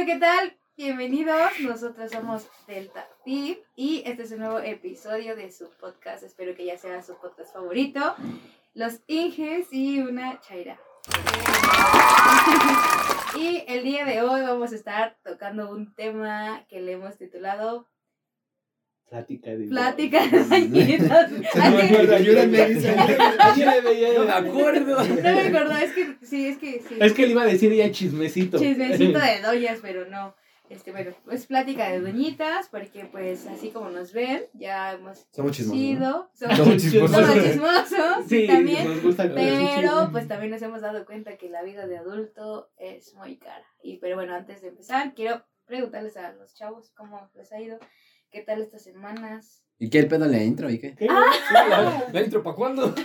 Hola, ¿qué tal? Bienvenidos. Nosotros somos Delta Pip y este es un nuevo episodio de su podcast. Espero que ya sea su podcast favorito. Los Inges y una Chaira. Y el día de hoy vamos a estar tocando un tema que le hemos titulado Plática de. Plática de dañitas. No me acuerdo, ayúdenme, dice. No me acuerdo. No me acuerdo, es que sí, es que sí. Es que le iba a decir ya chismecito. Chismecito de doñas, pero no. Este, bueno, pues plática de doñitas, porque pues así como nos ven, ya hemos Somos chismosos, sido, Somos somos, chismosos. somos chismosos, sí, también, nos gusta el pero pues también nos hemos dado cuenta que la vida de adulto es muy cara. Y pero bueno, antes de empezar, quiero preguntarles a los chavos cómo les ha ido, qué tal estas semanas. ¿Y qué el pedo en la intro? ¿Y qué? ¿Qué? Ah. ¿La intro para cuándo?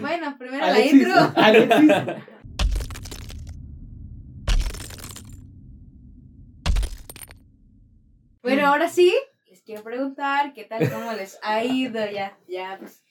Bueno, primero Alexis, la intro. Alexis. Bueno, ahora sí, les quiero preguntar qué tal, cómo les ha ido, ya, ya, pues,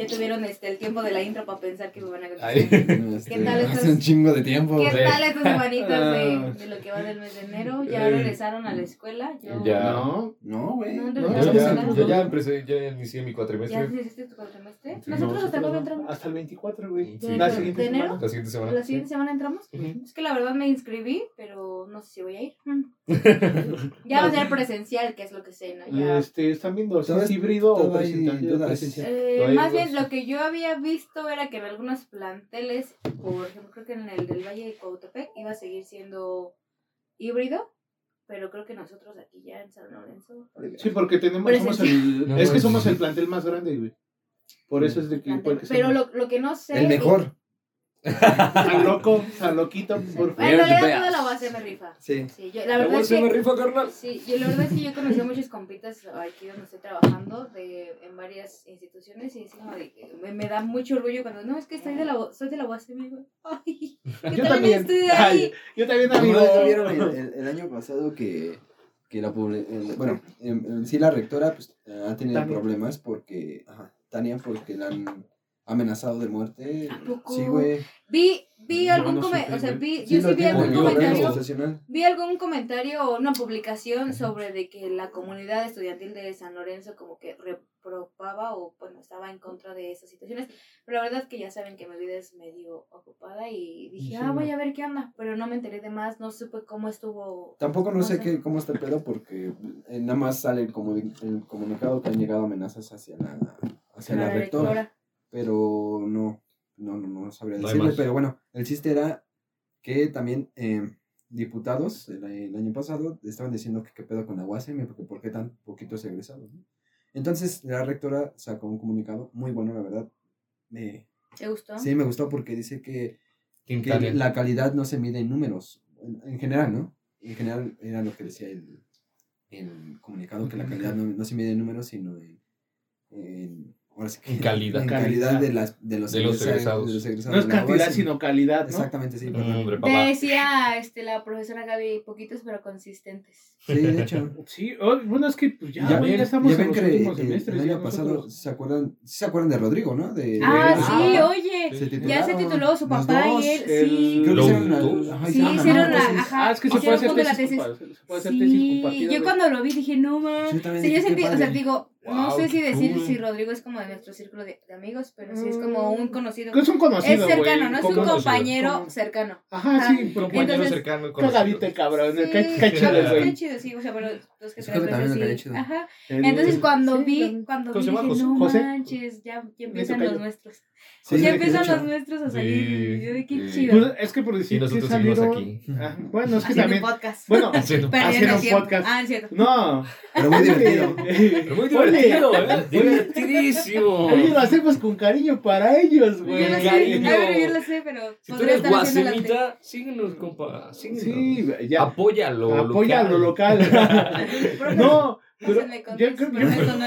ya tuvieron este, el tiempo de la intro para pensar que me van a contestar. Este, tal estas- Hace un chingo de tiempo. ¿Qué tal estas semanitas Ah. de, de lo que va del mes de enero? ¿Ya Eh. regresaron a la escuela? Yo, Ya. No. No, güey. No, ya, ya empecé, ya inicié mi ¿Ya cuatrimestre. hiciste tu cuatrimestre? Sí, Nosotros hasta no, cuándo entramos. Hasta el 24, güey. Sí. La ¿De- siguiente de enero? semana. La siguiente semana. ¿La siguiente semana entramos? Es que la verdad me inscribí, pero no sé si voy a ir. Ya va a ser presencial, que es lo que sé, ¿no? Ya. Este, ¿Están viendo si es híbrido o presencial? Eh, más bien, lo que yo había visto era que en algunos planteles, por ejemplo, creo que en el del Valle de Cuautepec iba a seguir siendo híbrido, pero creo que nosotros aquí ya en San Lorenzo. Sí, porque tenemos, somos el, No, es que somos el plantel más grande, güey. Por eso es de que... plantel- pero lo, lo que no sé. El mejor. San loco, San loquito, por En favor. realidad veas. toda la base me rifa. Sí. Sí, yo, la La verdad es bolsa me que. rifa, carnal. Sí, yo la verdad es que yo conocí a muchos compitas aquí donde estoy trabajando de, en varias instituciones y es como de que me, me da mucho orgullo cuando no es que estoy de la soy de la UAS, amigo. Ay, yo, Yo también también. estoy de Ay, ahí. yo también, ¿No amigo. vieron el, el- el año pasado que, que la bueno, en, en sí la rectora pues, ha tenido Tania. problemas porque, ajá, Tania, porque la han amenazado de muerte. ¿A poco? Sí, güey. Vi vi algún no come- supe, o sea, vi yo sí vi algún comentario. Vi algún comentario o una publicación sobre de que la comunidad estudiantil de San Lorenzo como que reprobaba o bueno estaba en contra de esas situaciones, pero la verdad es que ya saben que mi vida es medio ocupada y dije, Sí, ah, voy a ver qué onda, pero no me enteré de más, no supe cómo estuvo. Tampoco no sé qué, cómo está el pedo porque eh, nada más sale el, comuni- el comunicado que han legado amenazas hacia la, hacia la, rectora. Pero no, no, no, no sabría No decirle. Pero bueno, el chiste era que también eh, diputados el, el año pasado estaban diciendo que qué pedo con la UASM, porque por qué tan poquitos egresados. ¿no? Entonces la rectora sacó un comunicado muy bueno, la verdad. Me, ¿Te gustó? sí, me gustó porque dice que, que la calidad no se mide en números, en, en general, ¿no? En general era lo que decía el, el comunicado, que la calidad no, no se mide en números, sino en, En calidad. en Calidad. de, las, de, los, De los egresados. de los egresados No es cantidad, sino calidad, ¿no? Exactamente, sí. Mm, Te decía este, la profesora Gaby, poquitos pero consistentes. Sí, de hecho. Sí, oh, bueno, es que pues ya, Ya ven- ya estamos ya en los que últimos el- semestres. el ya año pasado, nosotros. ¿se acuerdan, ¿sí ¿se acuerdan de Rodrigo, no? De, Ah, de- sí, Ah, oye. se Ya se tituló su papá dos, y él, el- sí. Creo que hicieron ajá, Sí, hicieron la ajá, Ah, es que se puede hacer tesis, se puede hacer tesis Sí, compartida. yo cuando lo vi dije, no mames. Yo sentí, o sea, padre. Digo, no Wow, sé qué si decir cool. si Rodrigo es como de nuestro círculo de, de amigos, pero sí es como un conocido. Es un conocido, Es cercano, güey, no es un conocido. compañero Como- cercano. Ajá, Ajá. sí, pero Compañero Entonces, cercano. cagadito, cabrón. Sí, Qué, qué chido, qué güey. chido, sí, o sea, pero dos que cae sí. chido. Ajá. El- Entonces cuando sí, vi, cuando ¿Cómo vi se dije, José- no José. manches, ya, ya empiezan los nuestros. Sí, ya empiezan los nuestros a Sí. salir. Yo de qué Sí. chido. Pues, es que por decir Y que nosotros seguimos salieron... aquí. Ah, bueno, es que Haciendo también... podcast. Bueno, Haciendo- tiempo. podcast. Ah, es cierto. no. Pero muy divertido. Pero muy divertido, ¿eh? Divertidísimo. Oye, lo hacemos con cariño para ellos, Yo güey. lo sé, cariño. a ver, yo lo sé, pero Si tú eres guasemita, síguenos, compa. Síguenos. Sí, ya. Apóyalo. Apoya lo local. Profe, no, pero yo creo, yo, no.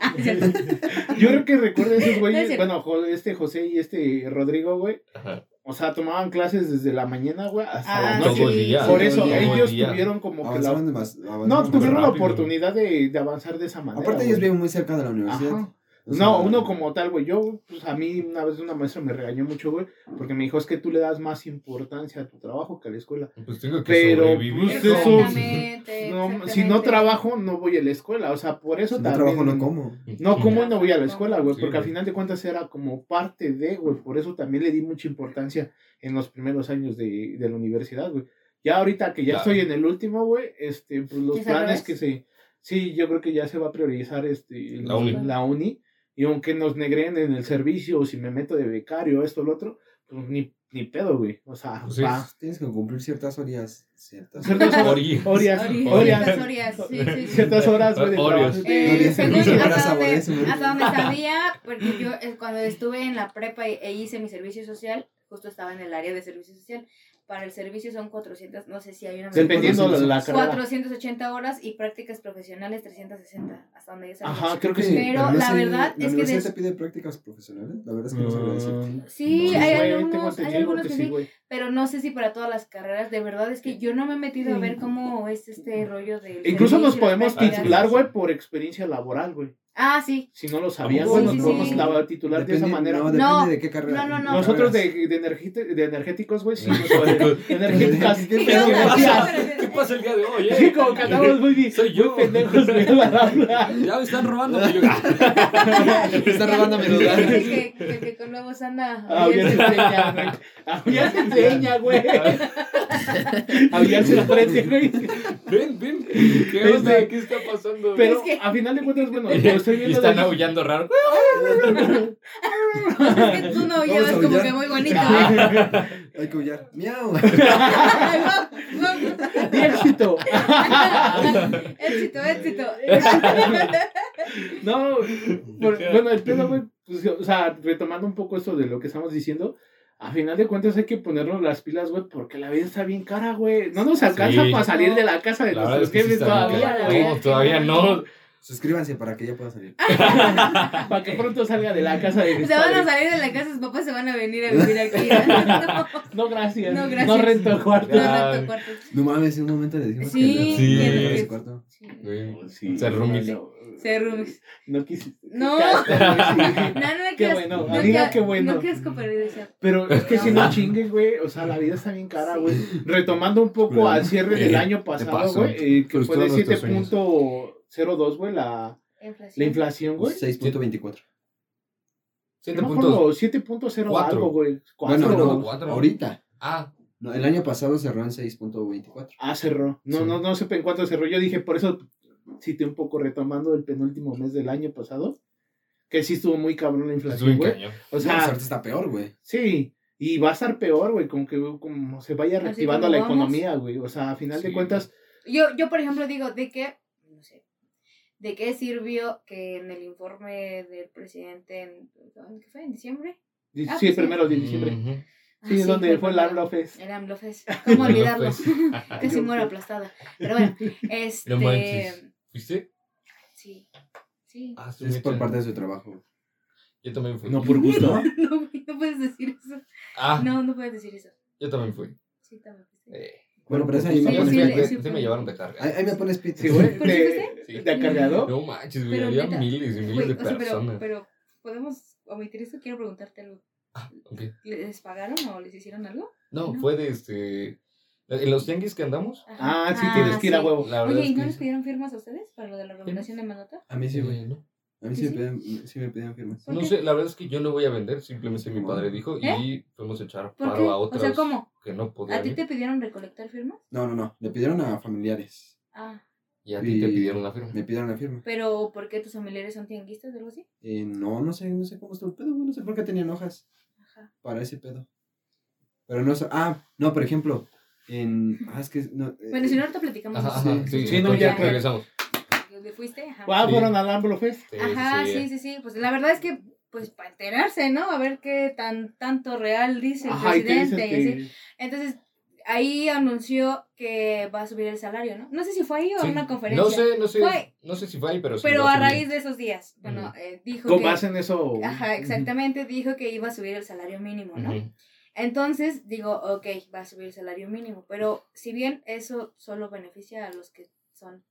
Ah, yo creo que recuerdo esos No es güeyes, bueno, este José y este Rodrigo, güey. Ajá. O sea, tomaban clases desde la mañana, güey, hasta Ah, la noche. Por Sí, eso, ellos día. tuvieron como que la... Más. No, tuvieron la oportunidad de, de avanzar de esa manera. Aparte ellos viven muy cerca de la universidad. Ajá. O No, sea, uno como tal, güey. Yo, pues a mí una vez una maestra me regañó mucho, güey, porque me dijo, es que tú le das más importancia a tu trabajo que a la escuela. Pues tengo que Pero, sobrevivir. pues, eso- Exactamente, No, si no trabajo, no voy a la escuela. O sea, por eso Si no también. trabajo, no como. No, como no voy a la escuela, güey, Sí, porque al final de cuentas era como parte de, güey, por eso también le di mucha importancia en los primeros años de, de la universidad, güey. Ya ahorita que ya Claro. estoy en el último, güey, este, pues los ¿Ya es al planes que se, sí, yo creo que ya se va a priorizar, este, La uni. la uni, y aunque nos negren en el servicio, o si me meto de becario, esto, lo otro, pues ni, ni pedo, güey, o sea, Pues va. Tienes que cumplir ciertas horas. Ciertas Ciertas horas, Ori- orias, ciertas orias, sí, sí, sí. ciertas horas, güey, de trabajo. Eh, según hasta, donde, hasta sabía, porque yo eh, cuando estuve en la prepa e, e hice mi servicio social, justo estaba en el área de servicio social. Para el servicio son 400, no sé si hay una... Dependiendo de la carrera. 480 horas y prácticas profesionales 360, hasta donde yo sabía. Ajá, creo que sí. Pero no la verdad ¿la es que universidad des- te pide prácticas profesionales? La verdad es que no sabría decir. Mm, Sí, no, hay güey, algunos- hay algunos que sí. güey. Pero no sé si para todas las carreras, de verdad es que yo no me he metido a ver cómo es este rollo del Incluso nos podemos titular, güey, por experiencia laboral, güey. Ah, sí. Si no lo sabían, Sí, güey, sí, nos sí, podemos sí. la- titular de esa manera. No, depende No, de qué carrera. no, no, no. Nosotros de, de, de energéticos, güey, sí Energéticas. ¿Qué Sí, pero no, gracias. pero- ¿Qué pasa el día de hoy, eh? Sí, como que andamos muy bien. Soy yo. Pendejos. Ya me están robando mi lugar. Me está robando mi lugar. que, que, que con nuevos anda. Ah, ya se enseña, güey. Ya se enseña, güey. Ven, ven. ¿Qué onda? Este- ¿Qué está pasando? Pero Es que- a final de cuentas, bueno, lo y estoy viendo. están de- aullando raro. Es que tú no llevas a como aullar. que muy bonito. Hay que huyar. Miau. Éxito. éxito, éxito. No, por- bueno, el pedo, güey, pues, o sea, retomando un poco esto de lo que estamos diciendo, a final de cuentas hay que ponernos las pilas, güey, porque la vida está bien cara, güey. No nos alcanza Sí. para salir de la casa de La nuestros es que sí jefes todavía, güey. No, todavía no. Suscríbanse para que ya pueda salir. Para que pronto salga de la casa de mis Se van a salir de la casa, sus papás se van a venir a vivir aquí. No, No, gracias. No, No, gracias. rento el cuarto. no rento cuartos. No mames, en un momento le dijimos Sí, que Sí. le- que- su cuarto. Sí. Sí, Se roomies. no, Se roomies. No quisiste. No. Sí. No, no, Qué qué bueno, amiga, qué- bueno. No, asco, pero decía, Pero es que si No. no chingues, güey, o sea, la vida está bien cara, güey. Retomando un poco al cierre del Eh, año pasado, güey, eh, que fue de Frustró nuestros 7.02, güey, la, la inflación. güey. 6.24. No me 7 acuerdo, puntos. 7.0 Cuatro. algo, güey. Bueno, no, cuatro. ahorita. Ah, No, el año pasado cerró en 6.24. Ah, cerró. No, Sí. no, no sé en cuánto cerró. Yo dije, por eso cité un poco retomando el penúltimo mes del año pasado. Que sí estuvo muy cabrón la inflación, güey. O sea, ahorita está peor, güey. sí. Y va a estar peor, güey, como que como se vaya reactivando la vamos. economía, güey. O sea, a final de Sí. cuentas, Yo, yo, por ejemplo, digo, ¿de qué? No sé. ¿De qué sirvió que en el informe del presidente, en, ¿en ¿qué fue? ¿En diciembre? di- Ah, sí, pues sí. primero de diciembre. Sí, Ah, donde fue el primero. AMLO Fest. El AMLO Fest. ¿Cómo olvidarlo? Casi muero aplastada. Pero bueno, este... ¿Viste? Sí, sí. Ah, Es por parte de su trabajo. Yo también fui. No por gusto. No, no puedes decir eso. Ah, No, no puedes decir eso. yo también fui. Sí, también. sí. Eh, Bueno, pero esa Sí, ahí me pones sí, pito. le- sí, sí, sí me llevaron de carga. Ahí, ahí me pones pito. Sí, güey. ¿Pero sí De, acarreador? No manches, güey. Había neta. miles y miles Güey, de o sea, pero, personas. pero, ¿podemos omitir eso? Quiero preguntarte algo. Ah, ok. ¿Les pagaron o les hicieron algo? No, No. fue de este. En los tianguis que andamos. Ajá. Ah, sí, tienes que ir a huevo. La verdad Oye, ¿y no les pidieron firmas a ustedes para lo de la revocación de manota? A mí sí, güey. Eh, no. A mí ¿Sí, sí, me sí? pedían, sí me pedían firmas. ¿Por No qué? sé, la verdad es que yo no voy a vender, simplemente mi padre dijo ¿Eh? y fuimos a echar ¿Por paro qué? a O otros sea, ¿cómo? que no ¿A podían ti ir. te pidieron recolectar firmas? No, no, no. Le pidieron a familiares. Ah, Y a ti te pidieron la firma. Me pidieron la firma. pero ¿por qué tus familiares son tianguistas o algo así? Eh, no, no sé, no sé cómo estuvo el pedo. No sé por qué tenían hojas Ajá. para ese pedo. Pero no sé. Ah, no, por ejemplo. En. Ah, es que. No, eh, Bueno, si no, ahorita platicamos. Ajá, ajá, sí, Sí, no, ya. regresamos. ¿Dónde fuiste? Ajá. Ah, Sí. fueron al Fest. Sí, Ajá, sí, sí, sí. Pues la verdad es que, pues para enterarse, ¿no? A ver qué tan tanto real dice el Ajá, presidente y así. que... Entonces, ahí anunció que va a subir el salario, ¿no? No sé si fue ahí o Sí. en una conferencia. No sé, no sé, Fue. no sé si fue ahí, pero sí. Pero a raíz de esos días, bueno, eh, dijo Con que... base en eso... Ajá, exactamente, dijo que iba a subir el salario mínimo, ¿no? Entonces, digo, ok, va a subir el salario mínimo, pero si bien eso solo beneficia a los que son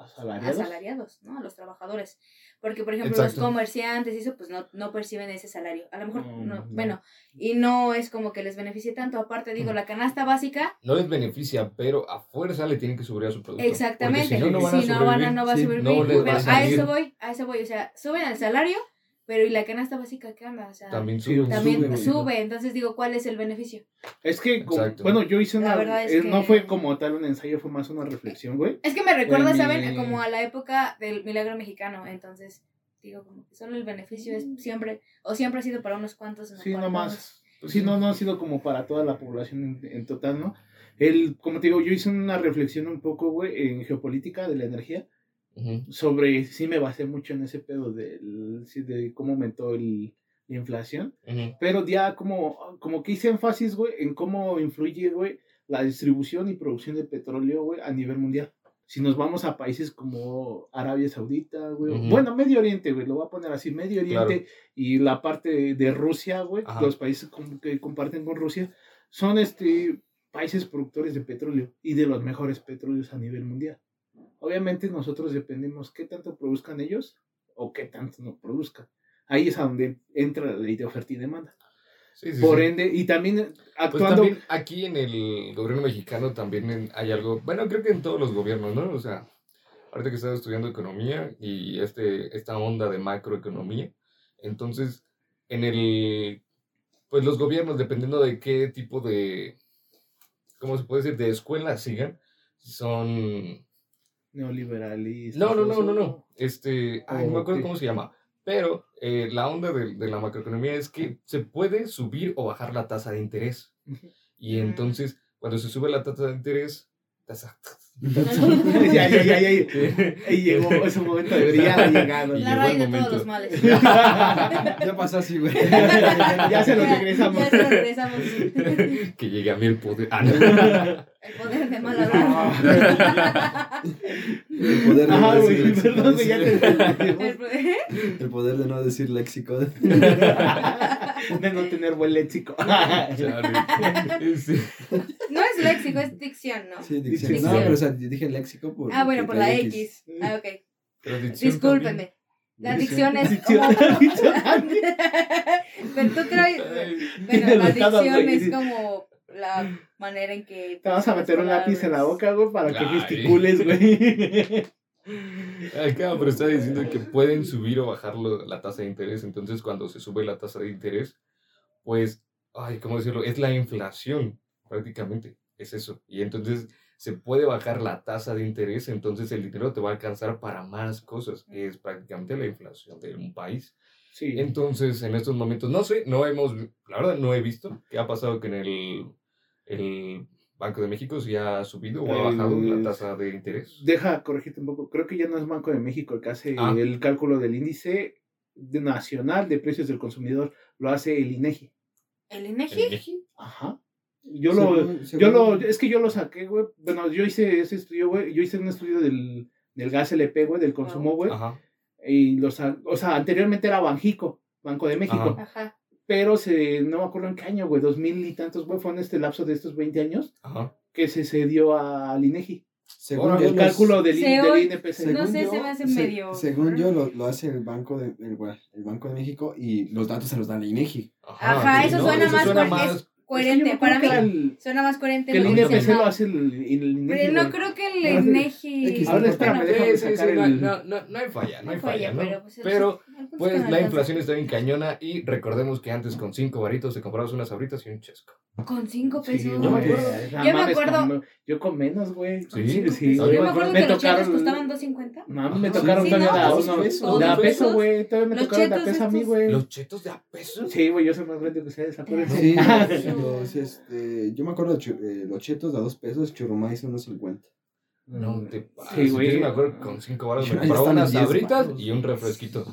asalariados. asalariados, ¿no? A los trabajadores. Porque, por ejemplo, los Exacto. comerciantes y eso, pues no, no perciben ese salario. A lo mejor, Mm, no, no. bueno, y no es como que les beneficie tanto. Aparte, digo, la canasta básica, No les beneficia, pero a fuerza le tienen que subir a su producto. exactamente. Porque si no, no van a Si no, van a, no va a Sí, sobrevivir. no les va Pero a a eso voy, a eso voy. O sea, suben el salario, pero ¿y la canasta básica qué onda? O sea, También Sí, sube. también sube, sube. Entonces digo, ¿cuál es el beneficio? Es que, como- bueno, yo hice La una. verdad es eh, No que- fue como tal un ensayo, fue más una reflexión, güey. Es que me recuerda, Güey, ¿saben? mi- Como a la época del milagro mexicano. Entonces, digo, como que solo el beneficio es siempre, o siempre ha sido para unos cuantos. Sí, cual no todos- más. Sí, no, no ha sido como para toda la población en, en total, ¿no? El, como te digo, yo hice una reflexión un poco, güey, en geopolítica de la energía, Sobre, sí me basé mucho en ese pedo sí, de cómo aumentó el, la inflación, pero ya como, como que hice énfasis, güey, en cómo influye, güey, la distribución y producción de petróleo, güey, a nivel mundial. Si nos vamos a países como Arabia Saudita, güey, bueno, Medio Oriente, güey, lo voy a poner así, Medio Oriente y la parte de, de Rusia, güey, Ajá. los países que comparten con Rusia, son este países productores de petróleo y de los mejores petróleos a nivel mundial. Obviamente nosotros dependemos qué tanto produzcan ellos o qué tanto no produzcan. Ahí es a donde entra la ley de oferta y demanda. Sí, sí, Por sí. ende, y también Pues actuando... también aquí en el gobierno mexicano también hay algo, bueno, creo que en todos los gobiernos, ¿no? O sea, ahorita que estaba estudiando economía y este, esta onda de macroeconomía, entonces, en el, pues los gobiernos, dependiendo de qué tipo de, ¿cómo se puede decir?, de escuela sigan, son neoliberalistas. no, no, no, no, no. Este, ay, no me acuerdo cómo se llama. Pero eh, la onda de, de la macroeconomía es que se puede subir o bajar la tasa de interés. Y entonces, cuando se sube la tasa de interés, tasa. ya, ya, ya, ya. Ahí llegó ese momento de brillar, llegado. Y La raíz el de todos momento. los males. Ya pasó así, güey. ya se lo regresamos. Ya se lo regresamos. que llegue a mí el poder. Ah, no. El poder de mal hablar. El poder de Ajá, no decir léxico. perdón, ya te El poder- El poder de no decir léxico. de no tener buen léxico. No es léxico, es dicción, ¿no? Sí, dicción. Dicción. No, pero o sea, yo dije léxico por. Ah, bueno, por la hay X. Ah, ok. Discúlpenme. La Dicción. es Dicción. como... Dicción. Pero tú crees... Bueno, la dicción es como la manera en que... Te vas a meter un lápiz en la boca, güey, para que gesticules, güey. Ay, claro, pero está diciendo que pueden subir o bajar lo- la tasa de interés. Entonces, cuando se sube la tasa de interés, pues, ay, ¿cómo decirlo? Es la inflación, prácticamente. Es eso. Y entonces se puede bajar la tasa de interés, entonces el dinero te va a alcanzar para más cosas, que es prácticamente la inflación de un país. Sí. Entonces, en estos momentos, no sé, no hemos, la verdad, no he visto qué ha pasado que en el, el Banco de México si ha subido o ha bajado El- la tasa de interés. Deja corregirte un poco. Creo que ya no es Banco de México el que hace Ah. el cálculo del índice de- nacional de precios del consumidor. Lo hace el INEGI. ¿El ¿El INEGI? INEGI? Ajá. Yo lo, Según- yo según- lo, es que yo lo saqué, güey. Bueno, yo hice ese estudio, güey. Yo hice un estudio del, del gas LP, güey, del consumo, güey. Ajá. Y los, sa- o sea, anteriormente era Banjico, Banco de México. Ajá. Ajá. Pero se, no me acuerdo en qué año, güey, dos mil y tantos, güey, fue en este lapso de estos 20 años Ajá. que se cedió al INEGI. Según Ahora, yo, El los- cálculo del, Se del INPC. Según- No sé, se me hace medio- Según yo, lo, lo hace el Banco de, el, bueno, el Banco de México y los datos se los da el INEGI. Ajá, sí, eso no, suena más porque más- coherente. Es que Para mí el- suena más coherente. Que el INPC lo hace el, el INEGI. Pero no creo que el INEGI... Ahora no espérame, déjame Sí, sí, sacar sí, no, el- no, no, no hay falla, no hay falla, ¿no? pero... Pues, el- Pero, el pues la inflación está bien cañona y recordemos que antes con cinco varitos te comprabas unas sabritas y un chesco. Con cinco Sí, pesos. yo me acuerdo. Yo me acuerdo- con- yo con menos, güey. Sí, sí. Yo Yo me acuerdo Me que los chetos tocaron- costaban 2.50. No, me tocaron Sí, todavía de a dos uno. pesos. De a ¿Dos peso, güey. Todavía me tocaron de a peso a mí, güey. Los chetos de a peso. Sí, güey, yo soy más grande que ustedes, acuérdense. Ah, los, este, yo me acuerdo de eh, los chetos de a dos pesos, churrumais unos 50. No te pases. Sí, güey. Yo me acuerdo que con cinco baros me compraba unas en 10 sabritas y un refresquito.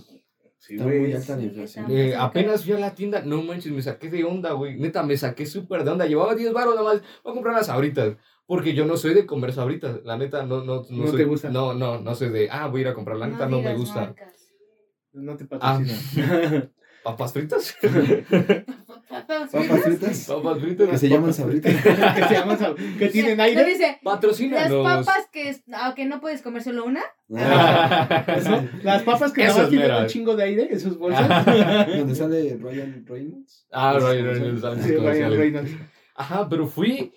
Sí, Está muy güey. alta la Sí, inflación. está. Eh, apenas fui a la tienda, no manches, me saqué de onda, güey. Neta, me saqué súper de onda. Llevaba 10 baros nada más. Voy a comprar unas sabritas. Porque yo no soy de comer sabritas. La neta, no, no, no, ¿No soy- te gusta? No, no, no soy de, ah, voy a ir a comprar. La neta, no, me gusta. marcas. No te Ah. patrocinan. ¿Papas fritas? Papas Papas fritas. fritas Papas fritas. que se llaman sabritas. que se llaman sab- que tienen No aire. dice, las papas que, es- ah, que no puedes comer solo una. Ah, ¿no? Las papas que nada más tienen un chingo de aire, esos bolsas. Donde sale Ryan Reynolds. Ah, Ryan Reynolds. sus Sí, Ryan. Reynolds. Ajá, pero fui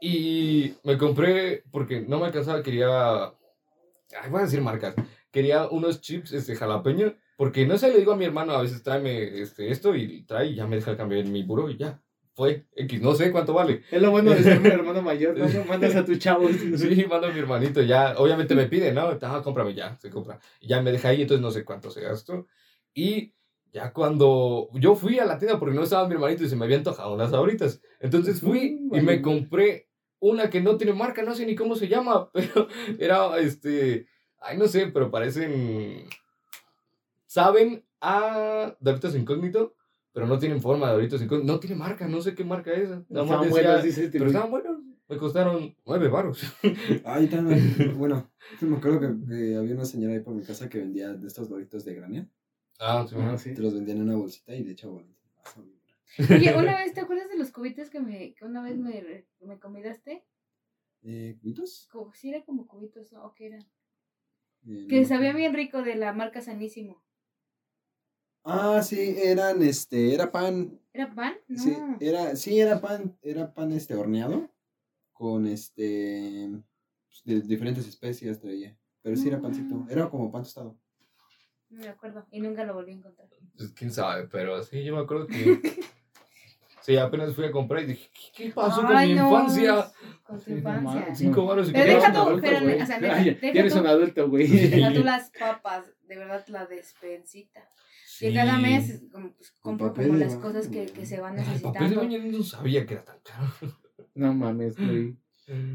y me compré, porque no me alcanzaba, quería, ay, voy a decir marcas, quería unos chips este, jalapeño, porque no sé, le digo a mi hermano, a veces tráeme este, esto y trae y ya me deja el cambio en mi buró y ya, fue X, no sé cuánto vale. Es lo bueno de ser mi hermano mayor, ¿no? Mandas a tus chavos. Sí, mando a mi hermanito, ya, obviamente me pide, ¿no? Ah, cómprame ya, se compra. Y ya me deja ahí, entonces no sé cuánto se gastó. Y ya cuando yo fui a la tienda, porque no estaba mi hermanito y se me había antojado unas sabritas. Entonces fui y me compré una que no tiene marca, no sé ni cómo se llama, pero era, este, ay, no sé, pero parecen, ¿saben? A Doritos Incógnito, pero no tienen forma de Doritos Incógnito, no tiene marca, no sé qué marca es. Nada más Estaban decía- buenos, dice este pero estaban buenos, me costaron nueve baros. Ahí también, bueno, me acuerdo que, que había una señora ahí por mi casa que vendía de estos doritos de granel. Ah, sí, Ah, sí. Te los vendían en una bolsita y le echaba bolita. Oye, una vez, ¿te acuerdas de los cubitos que, me, que una vez me, me convidaste? Eh, ¿Cubitos? Como, sí, era como cubitos, ¿no? ¿O qué era? Eh, Que no. sabía bien rico de la marca Sanísimo. Ah, sí, eran, este, era pan. ¿Era pan? No. Sí, era, sí, era pan, era pan, este, horneado. Con, este, pues, de diferentes especias traía. Pero sí era pancito, era como pan tostado. No me acuerdo. Y nunca lo volví a encontrar. Pues quién sabe, pero sí, yo me acuerdo que. sí, apenas fui a comprar y dije, ¿qué, qué pasó con Ay, mi no, infancia? Con tu no infancia. Cinco baros y Pero Ya deja eres tú, un adulto, pero, güey. o sea, Ah, deja- ya- deja ya eres tú- un adulto, güey. Deja tú las papas, de verdad, la despensita. Que cada Sí. mes pues, compro como las baño. cosas que, que se van Ay, papel de necesitando. baño no sabía que era tan caro. No mames, güey.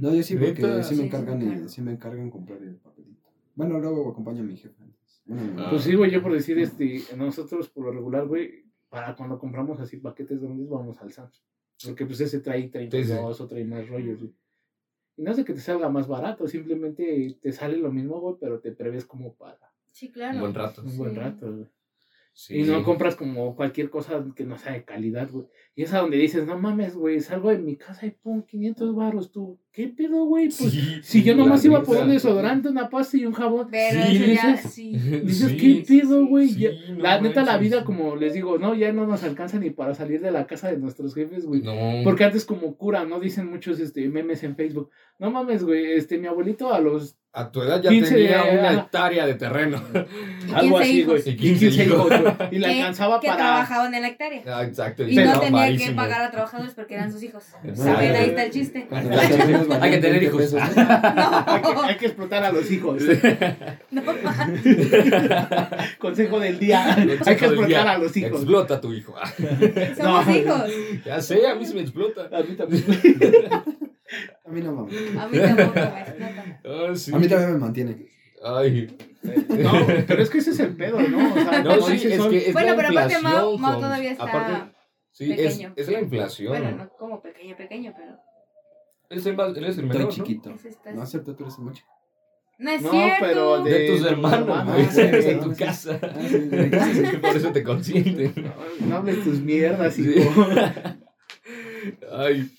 No, yo sí, porque Neta. sí me Sí, encargan, sí, y- claro. sí me encargan comprar el papelito. Bueno, luego acompaño a mi jefe. Bueno, Ah. Pues sí, güey, yo por decir, este, nosotros por lo regular, güey, para cuando compramos así paquetes grandes, vamos al Sam's. Porque pues ese trae 32 o trae más rollos, güey. Y no de que te salga más barato, simplemente te sale lo mismo, güey, pero te prevés como para Sí, claro. Un buen rato. un buen Sí. rato, güey. Sí. Y no compras como cualquier cosa que no sea de calidad, güey. Y es a donde dices, no mames, güey, salgo de mi casa y pon 500 baros, tú. ¿Qué pedo, güey? Pues Sí, si yo la nomás iba por neta. un desodorante, una pasta y un jabón. Pero Sí, eso ya, dices- sí. Dices, Sí, ¿qué pedo, güey? sí, Ya- no la neta, la vida, como les digo, no, ya no nos alcanza ni para salir de la casa de nuestros jefes, güey. No. Porque antes como cura, ¿no? Dicen muchos este, memes en Facebook. No mames, güey, este, mi abuelito a los... A tu edad ya 15, tenía una hectárea de terreno. Algo 15 así, güey. Y 15 15 hijos. güey. Y le Que- alcanzaba que para... trabajaban en la hectárea. Ah, exacto. Y no tenía que pagar a trabajadores porque eran sus hijos. Exacto. Saben, ahí está el chiste. Valían Hay que tener 20 hijos. pesos, ¿no? hay, que, hay que explotar a los hijos. No, Consejo del día. Consejo hay que explotar día. a los hijos. Explota a tu hijo. Ah, somos No. hijos. ya sé, a mí se me explota. A mí también. A mí no, mames. A mí tampoco me explota. Ah, sí. A mí también me mantiene. Ay. No, pero es que ese es el pedo, ¿no? O sea, No, sí, es que es Bueno, la pero aparte con- todavía está aparte, sí, es, pequeño. es la inflación. Bueno, no como pequeño, pequeño, pero. Él es el, más, él es el Estoy menor, ¿no? chiquito. Ese está- No acepto, tú eres el mucho. No es No, cierto. pero De, tus de hermanos, hermanos, güey, sí, de sí, tu sí. casa. Ah, sí, de. Por eso te consienten. No, no hables tus mierdas, Sí. hijo. Ay,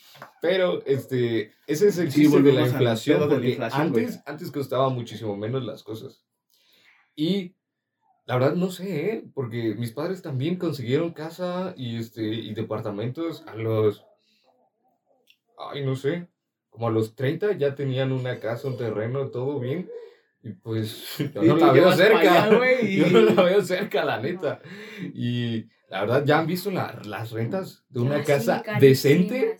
pero este, ese es el Sí, chiste de la inflación, pedo de la porque güey. antes, antes costaba muchísimo menos las cosas. Y la verdad no sé, ¿eh? porque mis padres también consiguieron casa y este y departamentos a los ay, no sé, como a los 30 ya tenían una casa, un terreno, todo bien. Y pues yo no la veo cerca. allá, y- Yo no la veo cerca, la neta. Y la verdad, ¿ya han visto la- las rentas de una Ah, sí, casa carísimas. decente?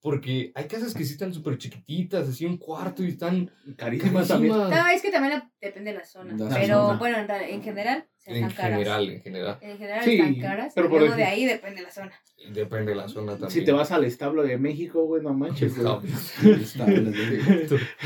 Porque hay casas que sí están súper chiquititas, así un cuarto y están Carísimas también. carísimas. No, es que también depende de la zona. La pero zona. bueno, en general, se En están caras. general, en general. En general Sí, están caras. pero por luego de ahí depende de la zona. Depende de la zona también. Si te vas al establo de México, güey, no manches, güey.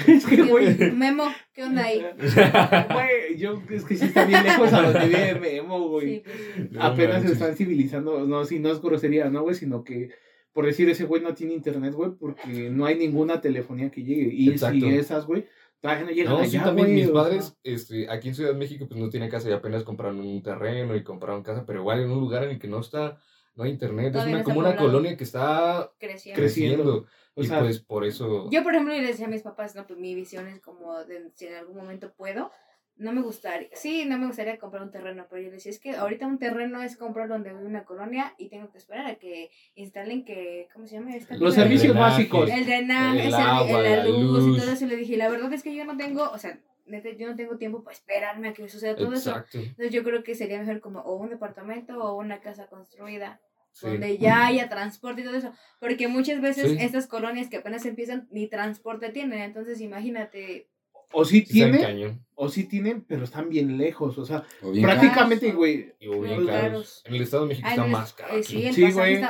Es que, güey, Memo, ¿qué onda ahí? güey, yo es que sí está bien lejos a donde vive Memo, güey. Sí, pues, No Apenas se están civilizando, no, si no es grosería, ¿no, güey? Sino que, por decir, ese güey no tiene internet, güey, porque no hay ninguna telefonía que llegue. Y Exacto. si esas, güey, todavía no llegan No, sí, allá, también güey, mis o sea. padres, este, aquí en Ciudad de México, pues no tienen casa y apenas compraron un terreno y compraron casa, pero igual en un lugar en el que no está no hay internet. Es una, no como una colonia que está creciendo. Creciendo. creciendo. O y sea, pues por eso. Yo, por ejemplo, le decía a mis papás, no, pues mi visión es como de si en algún momento puedo, no me gustaría, sí, no me gustaría comprar un terreno, pero yo decía, es que ahorita un terreno es comprar donde vive una colonia y tengo que esperar a que instalen que, ¿cómo se llama esta los cosa? servicios básicos. El drenaje, El el, agua, la luz, y todo eso. Y le dije, la verdad es que yo no tengo, o sea, yo no tengo tiempo para esperarme a que suceda todo eso. Exacto. Entonces yo creo que sería mejor como o un departamento o una casa construida Sí. donde ya haya transporte y todo eso. Porque muchas veces Sí. estas colonias que apenas empiezan ni transporte tienen. Entonces imagínate. O sí tienen, o sí tienen, pero están bien lejos. O sea, O bien prácticamente, caros. güey, Y bien Muy caros. En el Estado de México ah, está no, más caro. eh, sí, güey.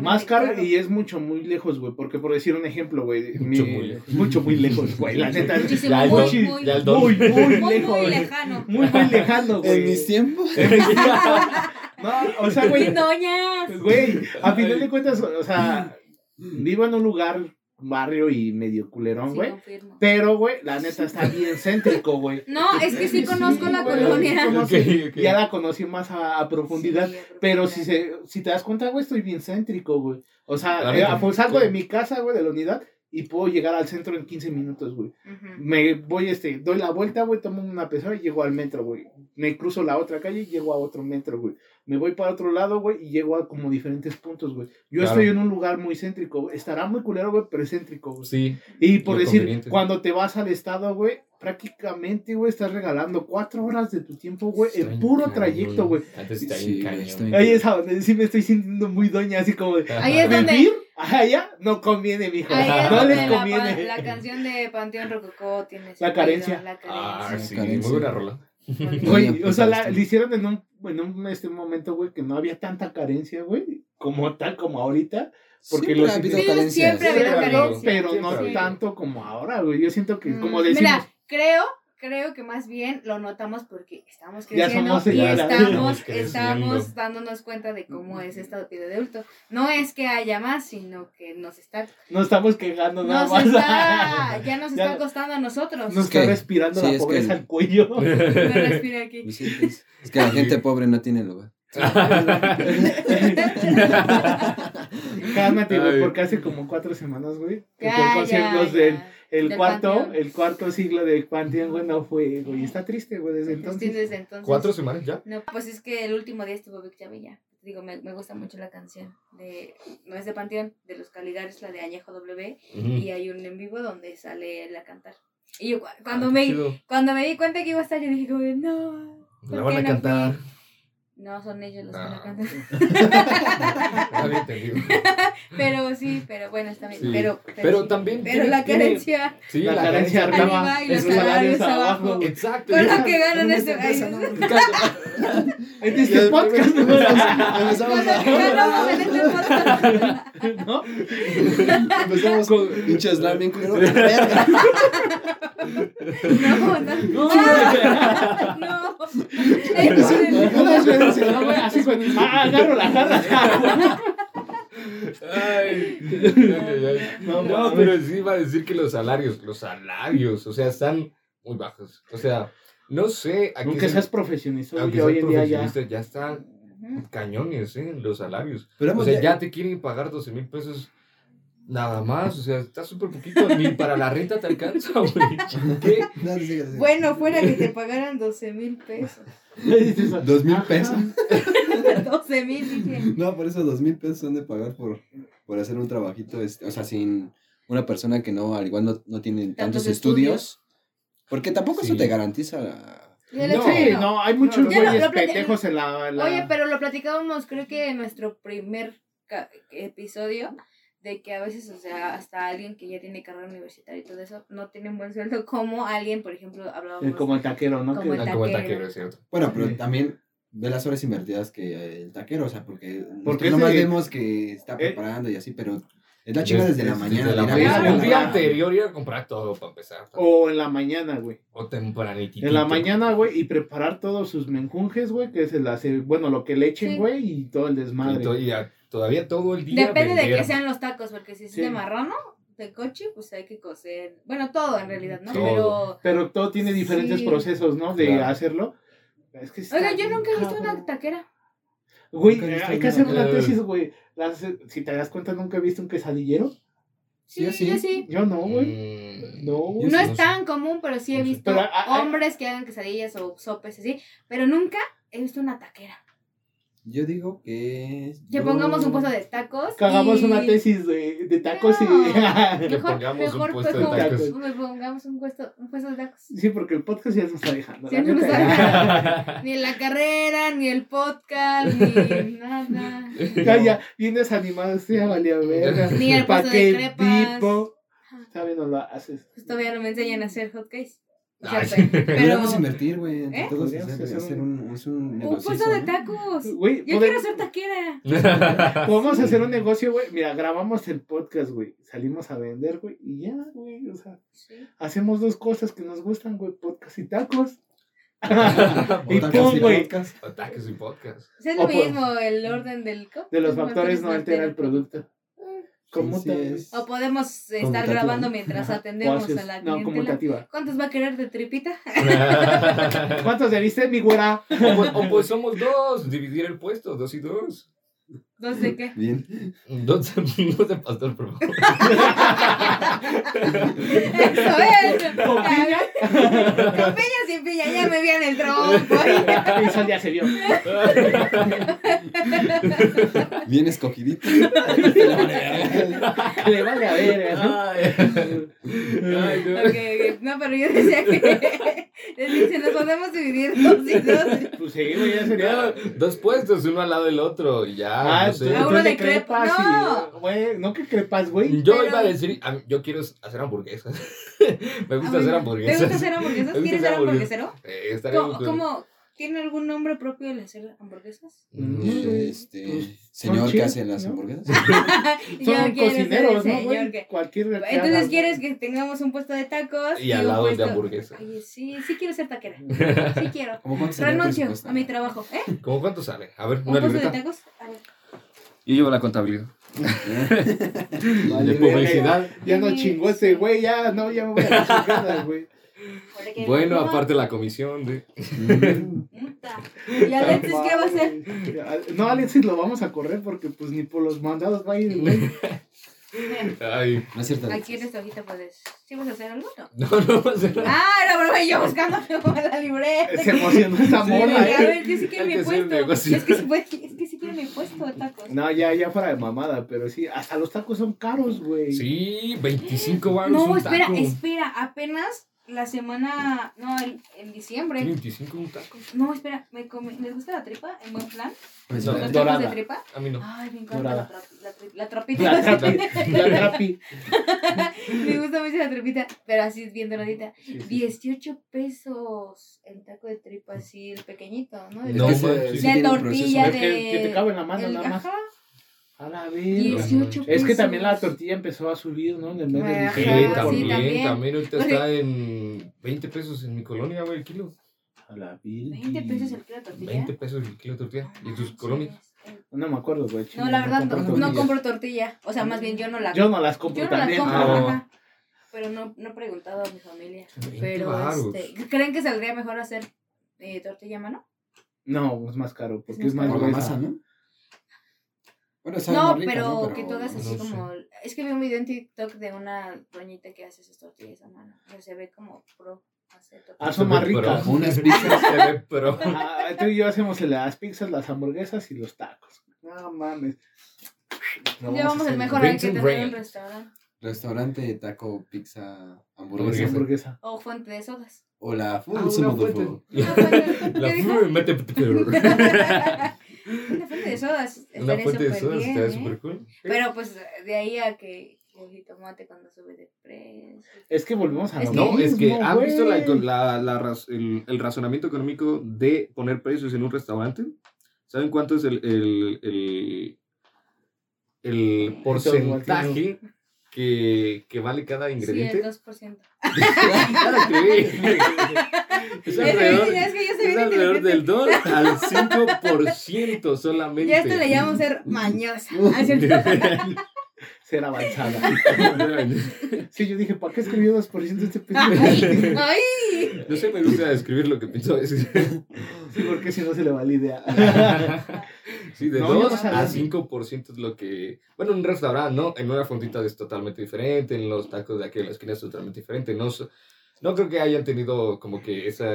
más caro y es mucho muy lejos, güey. Porque por decir un ejemplo, güey, Mucho mi- muy lejos. mucho muy lejos, güey. La neta, Muchísimo, muy, muy, don. muy, muy muy, lejos. muy lejano. Muy, muy lejano, güey. En mis tiempos. No, o sea, güey, güey, a final de cuentas, o sea, vivo en un lugar, barrio y medio culerón, güey. Pero, güey, la neta está bien céntrico, güey. No, es que sí conozco la colonia. Ya la conocí más a, a profundidad. Sí, a Pero si se, si te das cuenta, güey, estoy bien céntrico, güey. O sea, eh, pues salgo de mi casa, güey, de la unidad, y puedo llegar al centro en 15 minutos, güey. Me voy, este, doy la vuelta, güey, tomo una pesada y llego al metro, güey. Me cruzo la otra calle y llego a otro metro, güey. Me voy para otro lado, güey, y llego a como diferentes puntos, güey. Yo Claro. estoy en un lugar muy céntrico, güey. Estará muy culero, güey, pero es céntrico, güey. Sí. Y por decir, cuando te vas al estado, güey, prácticamente, güey, estás regalando cuatro horas de tu tiempo, güey, en puro trayecto, güey. Antes está Sí, Ahí es a donde sí me estoy sintiendo muy doña, así como de, Ahí es donde- ¿vivir? Allá no conviene, mijo. No les la, conviene. la canción de Panteón Rococó tiene La sentido, carencia. La Ah, carencia. sí, Carencia. muy buena rola. Güey, Oye, o sea, la, le hicieron en un, en un este momento, güey, que no había tanta carencia, güey, como tal, como ahorita. Porque Siempre los- ha habido Sí, carencias. siempre ha habido carencia. pero Siempre no tanto como ahora, güey. Yo siento que, Mm, como decimos, Mira, creo, creo que más bien lo notamos porque estamos Ya creciendo somos y estamos, Estamos dándonos cuenta de cómo es esta vida de adulto. No es que haya más, sino que nos está, no estamos quejando nada nos más. está, ya nos Ya- está costando a nosotros. Nos está respirando sí, la es pobreza el- al cuello. Me respira aquí. Sí, es que la gente pobre no tiene lugar. Cálmate, güey, porque hace como cuatro semanas, güey, que fue conciertos ya. del el Del cuarto, Panteón. el cuarto siglo del Panteón, güey, no fue, güey. Está triste, güey, desde sí, entonces. desde entonces. ¿Cuatro semanas ya? No, pues es que el último día estuvo Vic Chavilla. Digo, me, me gusta mucho la canción de, no es de Panteón, de los Caligares, la de Añejo W, y hay un en vivo donde sale él a cantar. Y yo cu- cuando, Ah, me, chido. cuando me di cuenta que iba a estar, yo dije, como, no. ¿por La van qué a no cantar. fui? No, son ellos los que Ah. la cantan. Pero sí, pero bueno, está bien. Sí. Pero, Pero sí. también Pero tiene- la carencia, Sí, la, carencia arriba arriba, y los salarios salarios abajo. abajo. Exacto. con lo que ganan ¿Dónde este no? En este podcast, Con Empezamos lo a... en este podcast. ¿no? Empezamos con slam bien. No, no. No, Ah, no. No, no, güey, así. Ah, agarro la jarra. Ay, ay, ay, ay. No, pero sí iba a decir que los salarios, los salarios, o sea, están muy bajos. O sea, no sé. a qué Aunque se- seas profesionista, aunque hoy seas en día ya. ya están cañones, ¿eh? Los salarios. Pero O sea, ya- ya te quieren pagar 12 mil pesos nada más. O sea, está súper poquito. Ni para la renta te alcanza, güey. ¿Qué? No, sí, sí, sí. Bueno, fuera que te pagaran 12 mil pesos. Dos mil pesos. 12 mil, dije. No, por eso dos mil pesos son de pagar por, por hacer un trabajito, este, o sea, sin una persona que no, al igual no, no tiene tantos, Tantos estudios. Porque tampoco eso te garantiza la- No. Sí, no. no, hay muchos lo- güeyes lo en la. en la- Oye, pero lo platicábamos, creo que en nuestro primer episodio, de que a veces, o sea, hasta alguien que ya tiene carrera universitaria y todo eso, no tiene un buen sueldo, como alguien, por ejemplo, hablábamos. Eh, como el taquero, ¿no? Como el como el taquero. es cierto. Bueno, pero Sí. también ve las horas invertidas que el taquero, o sea, porque Porque nomás ese- vemos que está eh, preparando y así, pero es la chinga desde, la Desde mañana. la de ir a mañana. ver El la- día Ah. anterior ir a comprar todo para empezar. O en la mañana, güey. O tempranitito. En la mañana, güey, y preparar todos sus menjunjes, güey, que es el hace, bueno, lo que le echen, Sí. güey, y todo el Y desmadre. to- y a- todavía todo el día. Depende de que sean los tacos, porque si es Sí. de marrano, de coche, pues hay que cocer. Bueno, todo en realidad, ¿no? Pero. Pero todo tiene diferentes Sí. procesos, ¿no? De Claro. hacerlo. Es que está Oiga, yo nunca he visto una taquera. Güey, hay que hacer una tesis, güey. Las- Si te das cuenta, nunca he visto un quesadillero. Sí, Sí, sí. yo sí. Yo no, güey. Mm, No, güey. No es no sé. tan común, pero sí he visto Pero, ah, ah, hombres que hagan quesadillas o sopes así, pero nunca he visto una taquera. Yo digo que. Que pongamos un puesto de tacos. Que hagamos y- una tesis de, de tacos No. y. Que Mejor, pongamos un mejor puesto pues, de tacos. pues, pongamos un puesto, un puesto de tacos. sí, porque el podcast ya nos está dejando. Sí, nos neta. está Ni la carrera, ni el podcast, ni nada. Ya, ya, bien desanimado, sí, ya valía verga. Ni el ¿Pa' puesto de crepas. tipo? Todavía no lo haces. Pues todavía no me enseñan a hacer hotcakes. O sea, Ay. pe- pero Podríamos invertir, güey. ¿Eh? Todos hacer, hacer hacer un- un, un un puesto de tacos. Güey, Yo quiero ser taquera. Podemos hacer un negocio, güey. Mira, grabamos el podcast, güey. Salimos a vender, güey. Y ya, güey. O sea, hacemos dos cosas que nos gustan, güey. Podcast y tacos. y pum, güey. Ataques y podcast. Es lo O por- mismo el orden del. De los Los factores no altera el producto. ¿Cómo Sí, te sí, O podemos estar grabando mientras atendemos haces- a la No, clientela. ¿Cuántos va a querer de tripita? ¿Cuántos te viste, mi güera? o, pues, o pues somos dos, dividir el puesto, dos y dos. ¿Dos de qué? Bien. Dos, dos de pastor, por favor. Eso es. ¿Con piña? Con piña sin piña, ya me vi en el tronco. Y Sol ya se vio. Bien escogidito. Le vale a ver, ¿no? Ay. Ay, no. Ok, ok. No, pero yo decía que les dice, nos podemos dividir dos y dos. Pues güey, ya sería. dos puestos, uno al lado del otro, y ya, Ah, tú- uno de crepas, y- no. Güey, no que crepas, güey. Yo Pero- iba a decir, a mí- yo quiero hacer hamburguesas. Me gusta hacer hamburguesas. ¿Te gusta hacer hamburguesas? ¿Quieres hacer ser hamburguesero? Eh, estaría ¿Cómo, ¿Tiene algún nombre propio el hacer hamburguesas? Mm, Este. Pues, Señor que hace las ¿no? hamburguesas. Son cocineros, ¿no, señor güey? que- Cualquier Entonces haga- quieres que tengamos un puesto de tacos Y al un lado de puesto- hamburguesa. Oye, sí, sí quiero ser taquera. Sí quiero. ¿Cómo Renuncio a mi trabajo. ¿Eh? ¿Cómo cuánto sale? A ver, ¿Un una puesto de libreta. tacos? A ver. Yo llevo la contabilidad. Vale, de publicidad. Ya no chingó ese güey, ya no, ya me voy a la chingada, güey. Bueno, no, aparte la comisión de. ¿Y Alexis qué va a hacer? No, Alexis lo vamos a correr porque pues ni por los mandados va a ir, güey. Ay, No es cierto. Aquí en esta hojita puedes. ¿Sí vas a hacer algo? No. no, no va a nada. Ah, era broma, yo buscando la libreta. Se emocionó esa Sí, morra, a eh. ver, yo sí quiero mi hacer puesto. Es que, sí puede- es que sí quiero mi puesto de tacos. No, ya, ya fuera de mamada, pero sí, hasta los tacos son caros, güey. Sí, 25 baros. No, un espera, taco. espera, apenas la semana, no, el, en diciembre. 25 un taco. No, espera, me come- ¿les gusta la tripa en buen plan? Pues, No, ¿Los ya. tacos de dorada. tripa? A mí no. Ay, me encanta Dorada. la, tra- la, tri- la trapita. La trapi, la trapi. me gusta mucho la tripita, pero así es bien doradita. Sí, sí. 18 pesos el taco de tripa así, el pequeñito, ¿no? De- No Es sí de un tortilla Es de... que, que te cabe en la mano el- nada más. ajá, A la verga. 18 pesos. Es que también la tortilla empezó a subir, ¿no? En el mes de diciembre. sí, también, también. también. ahorita está en 20 pesos en mi colonia, güey, el kilo. A la virgen. 20 pesos el kilo de tortilla. 20 pesos el kilo de tortilla. ¿Y tus colonias? No me acuerdo, güey. No, la verdad no, compro no compro tortilla. O sea, más bien yo no la Yo no las compro yo no también. compro, Ah. ajá. Pero no, no he preguntado a mi familia. 20 Pero, este, ¿creen que saldría mejor hacer eh, tortilla a mano? No, es más caro, porque Es es más más Por la gruesa. masa, ¿no? Bueno, No, pero, ¿no? que todas así no sé. como... Es que vi un video en TikTok de una doñita que hace esas tortillas a mano. O sea, se ve como pro Ah, tortillas. son más pro. ricas. Como unas pizzas. Se ve, pero. Ah, tú y yo hacemos las pizzas, las hamburguesas y los tacos. No mames. Lo Ya a vamos el mejor hay que tener un restaurante. Restaurante, taco, pizza, Hamburguesa. O fuente de sodas. O la Ah, de fuente. fuego. Una fuente, La fru- mete. De sodas. Fuente de sodas bien, ¿eh? súper cool. Pero pues de ahí a que el jitomate cuando sube de precio. Es que volvemos a Es No, es que ¿han visto la, la- el, el razonamiento económico de poner precios en un restaurante? ¿Saben cuánto es el, el, el, el porcentaje que, que vale cada Sí, el ingrediente? 2%. Claro que- es alrededor, es que yo soy es alrededor del 2 al 5% solamente. Ya esto le llamo ser mañosa. Ser avanzada. Sí, yo dije, ¿para qué escribió 2% este pendejo? ay. No sé, me gusta describir lo que pienso a. Sí, porque si no se le va la idea. Sí, de No, yo 2 no sabía. a 5% es lo que. Bueno, en un restaurante, ¿no? En una fondita es totalmente diferente, en los tacos de aquí en la esquina es totalmente diferente. No, no creo que hayan tenido como que esa.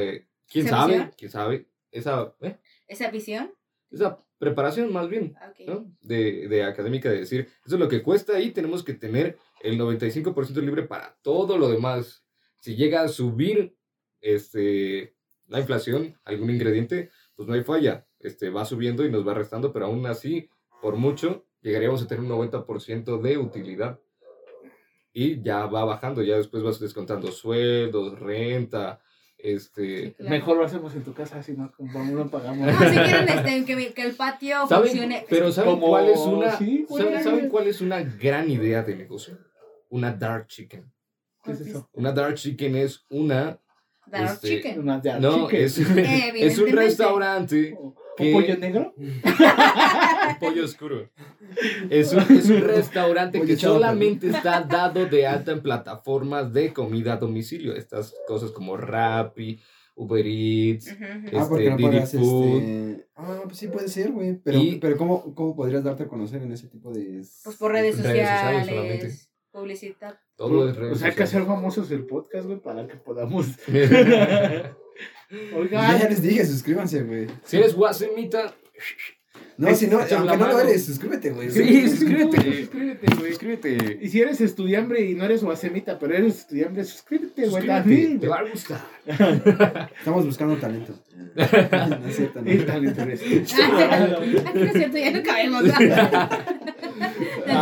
¿Quién ¿Esa sabe? visión? ¿Quién sabe? Esa, ¿eh? ¿Esa visión? Esa preparación más bien. Ah. De, de académica, de decir, eso es lo que cuesta y tenemos que tener el 95% libre para todo lo demás. Si llega a subir este, la inflación, algún ingrediente, pues no hay falla. Este, va subiendo y nos va restando, pero aún así, por mucho, llegaríamos a tener un 90% de utilidad. Y ya va bajando, ya después vas descontando sueldos, renta, este... Claro. Mejor lo hacemos en tu casa, así no, no pagamos. No, si quieren este, que, que el patio ¿Saben? funcione. Pero ¿saben Como- cuál es una sí, ¿saben, cuál es una gran idea de negocio? Una dark chicken. ¿Qué es eso? Una dark chicken es una Dark este, chicken. No, chicken. es, es un restaurante ¿Un pollo negro? pollo oscuro. Es un, es un restaurante Pollo que chavo, solamente está dado de alta en plataformas de comida a domicilio. Estas cosas como Rappi, Uber Eats. Ujú. Ah, Este, porque no Didi podrás, Food. este... Ah, pues sí puede ser, güey. Pero, Y- pero ¿cómo, ¿cómo podrías darte a conocer en ese tipo de... Pues por redes Redes sociales sociales, solamente. publicidad. Todo es redes O sea, hay que hacer sociales. famosos el podcast, güey, para que podamos. Ya, Oigan, ya les dije, suscríbanse, güey. si eres guasemita, No, si no, aunque no lo eres, suscríbete, güey. Sí, suscríbete. Suscríbete, güey. Y si eres estudiambre y no eres guasemita, pero eres estudiambre, suscríbete, güey, también. Te va a gustar. Estamos buscando talento. No es cierto, no. Interesante. Ah, Aquí no es cierto, ya no cabemos.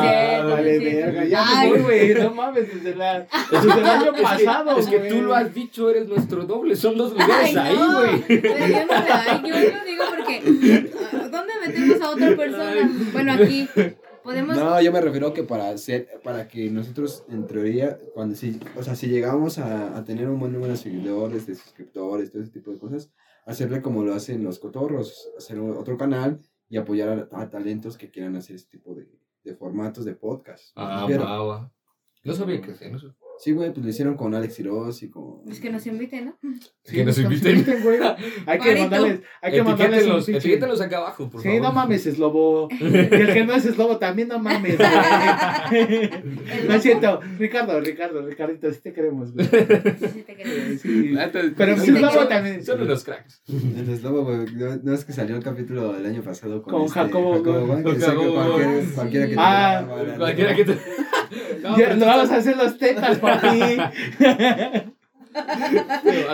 No Ah, no vale, verga. Ya Ay, güey. No mames, desde, la, desde el año Es que- pasado, Es que, tú lo has dicho, eres nuestro doble. Son dos Ay, lugares ahí, no, güey. pero yo no, ay, yo lo digo porque ah, ¿dónde metemos a otra persona? Bueno, aquí podemos No, yo me refiero que para hacer, para que nosotros, en teoría, cuando si, o sea, si llegamos a, a tener un buen número de seguidores, de suscriptores, todo ese tipo de cosas, hacerle como lo hacen los cotorros, hacer otro canal y apoyar a, a talentos que quieran hacer ese tipo de, de formatos de podcast. Ah, va, va. No sabía que hacían eso. Sí, güey, pues lo hicieron con Alex Quiroz y con... pues que nos inviten, ¿no? Que nos pues, inviten. güey. Hay que Parito. mandarles, hay que mandarles un Etiquétenlos, pinche- etiquétenlos acá abajo, por Sí, favor. no mames, es lobo. Y el que no es lobo también no mames, güey. No es cierto. Ricardo, Ricardo, Ricardito, sí te queremos, güey. Sí, sí te queremos. Sí. La neta, Pero son- sí es lobo son- también. Son unos cracks. El eslobo, güey, no, no es que salió el capítulo del año pasado con, Con este, Jacobo, güey. Con que Jacobo, cualquiera, güey. cualquiera que Ah, te grabara, Cualquiera que te. No, Ya, no vamos a hacer los tetas, papi.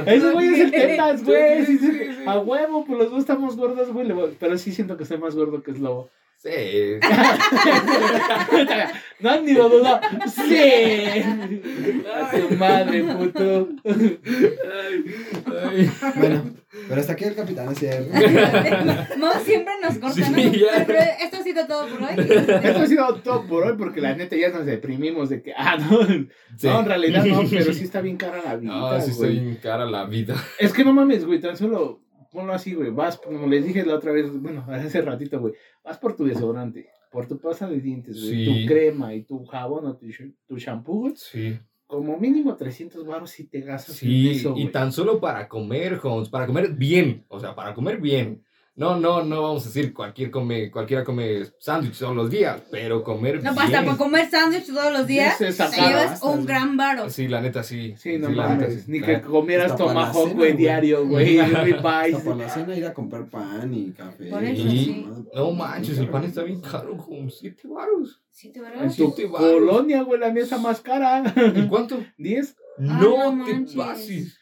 Esos güeyes el tetas, güey. Sí, sí, Sí, sí. A huevo, pues los dos estamos gordos, güey. Pero sí siento que soy más gordo que es lobo. Sí. No, ni lo dudo. Sí. A tu madre, puto. Ay. Bueno, pero hasta aquí el capitán, es cierto. No, siempre nos cortan. ¿no? Sí, ya. Pero esto ha sido todo por hoy. Esto ha sido todo por hoy porque la neta ya nos deprimimos de que, ah, no, Sí. no, en realidad no, pero sí está bien cara la vida, No, sí está bien cara la vida. Es que no mames, güey, tan solo ponlo así, güey, vas, como les dije la otra vez, bueno, hace ratito, güey, vas por tu desodorante, por tu pasta de dientes, güey, Sí. tu crema y tu jabón o tu, tu shampoo, güey, Sí. como mínimo 300 baros si te gastas en Sí, eso, y tan solo para comer, Holmes, para comer bien, o sea, para comer bien. No, no, no vamos a decir cualquier come, cualquiera come sándwich todos los días, pero comer No bien. basta para comer sándwich todos los días. Te llevas un gran varo. Sí, la neta sí. Sí, no neta, mames, sí. ni que comieras Hasta para tomahawk, güey, diario, güey, Hasta por la cena ir a comprar pan y café. Por eso, y- sí. No manches, el pan está bien caro, como 7 baros. Sí, te En varos. tu Siete varos. colonia, güey, la mía está más cara. ¿Y cuánto? ¿10? Ah, no, no te manches. pases.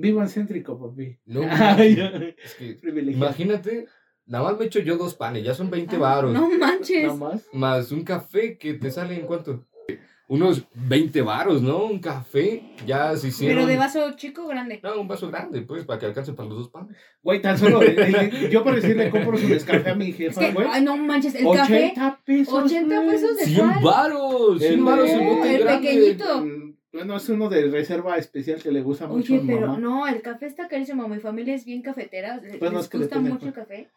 Vivo en céntrico, papi. No, es que, imagínate, nada más me echo yo dos panes, ya son 20 varos. Ah, No manches. Nada más. Más un café que te sale en cuánto? Unos 20 varos, ¿no? Un café, ya se hicieron. Pero de vaso chico o grande. No, un vaso grande, pues, para que alcance para los dos panes. Güey, tan solo, eh, eh, yo por decir le compro su descafé a mi Es jefa, que, güey. ay, no manches, el café. 80 pesos. 80 güey. pesos de 100 cuál? varos, 100 El varos el de- bote el grande. pequeñito. Bueno, es uno de reserva especial que le gusta mucho Oye, a mi pero mamá. no, el café está carísimo. Mi familia es bien cafetera. le- Bueno, les es que gusta mucho el café.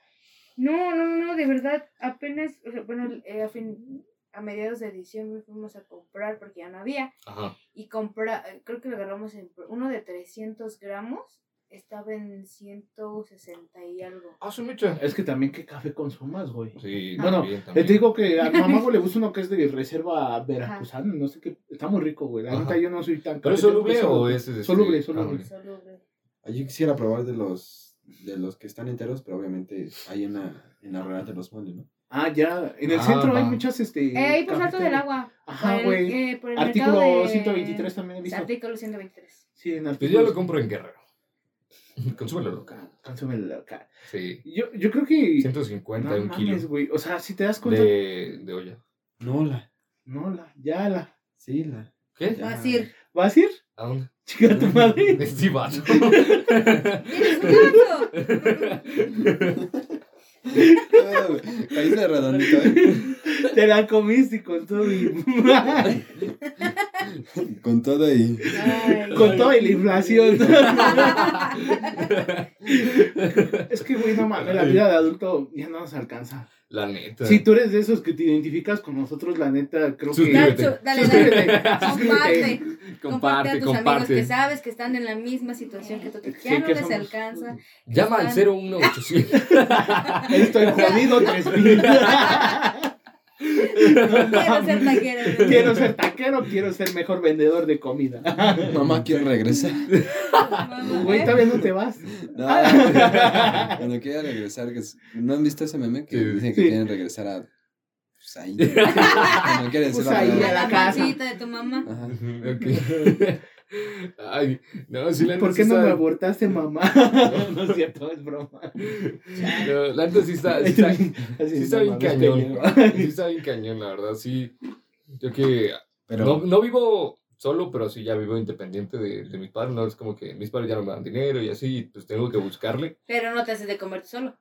No, no, no, de verdad, apenas, o sea, bueno, eh, a, fin, a mediados de diciembre fuimos a comprar porque ya no había. Ajá. Y compra, creo que lo agarramos en uno de 300 gramos estaba en 160 y algo. Ah, son muchas. Es que también qué café consumas, güey. Sí, Bueno, también, Te también. digo que a mi mamá le gusta uno que es de reserva veracruzana, no sé qué. Está muy rico, güey. La neta yo no soy tan ¿Pero es soluble pues, o es este, Soluble, ah, soluble. ok. Soluble. Ah, Yo quisiera probar de los de los que están enteros, pero obviamente ahí en la, en la rueda te los ponen, ¿no? Ah, ya. En el Ah, centro hay muchas, este. Eh, ahí por Salto del. Agua. Ajá, güey. eh, Artículo de- 123 también he visto. Artículo 123. Sí, en Pues artículo. yo lo compro en Guerrero. Consúmelo local. Consúmelo acá. Sí. Yo, yo creo que. 150 no un kilo güey. O sea, si te das cuenta. de, de olla. No, la. No, la. Ya la. Sí, la. ¿Qué? Ya. Vas a ir. ¿Vas a ir? ¿A dónde? Chica tu madre. Sí, vato. Caíste redondito, ¿eh? Te la comiste con todo y. Con todo y. Ay. con toda y la inflación. es que, güey, no mames, la vida de adulto ya no nos alcanza. La neta. Si tú eres de esos que te identificas con nosotros, la neta, creo que. Suscríbete. Dale, dale, Suscríbete, dale. suscríbete. Comparte. Comparte comparte, a tus amigos comparte. que sabes que están en la misma situación que tú, que Sí, ya no que les somos- alcanza. Llama al 01800. Estoy jodido, 3000. Quiero ser taquero. quiero ser taquero, quiero ser mejor vendedor de comida. Mamá, quiero regresar. Güey, ¿eh? todavía no te vas. No, cuando quiera regresar, ¿no han visto ese meme que Sí. dicen que Sí. quieren regresar a pues ahí? Cuando quieren Pues ser ahí, A la la casa. de tu mamá. Ajá. ok. Ay, no, sí, la ¿Por qué no me está- abortaste, mamá? no es cierto, es broma. no, La neta sí está, sí está, sí está no bien cañón. Sí está bien cañón, la verdad. Sí. Yo que Pero no, no vivo solo, pero sí ya vivo independiente de, de mis padres. No es como que mis padres ya no me dan dinero y así, pues tengo que buscarle. Pero no te haces de comer solo.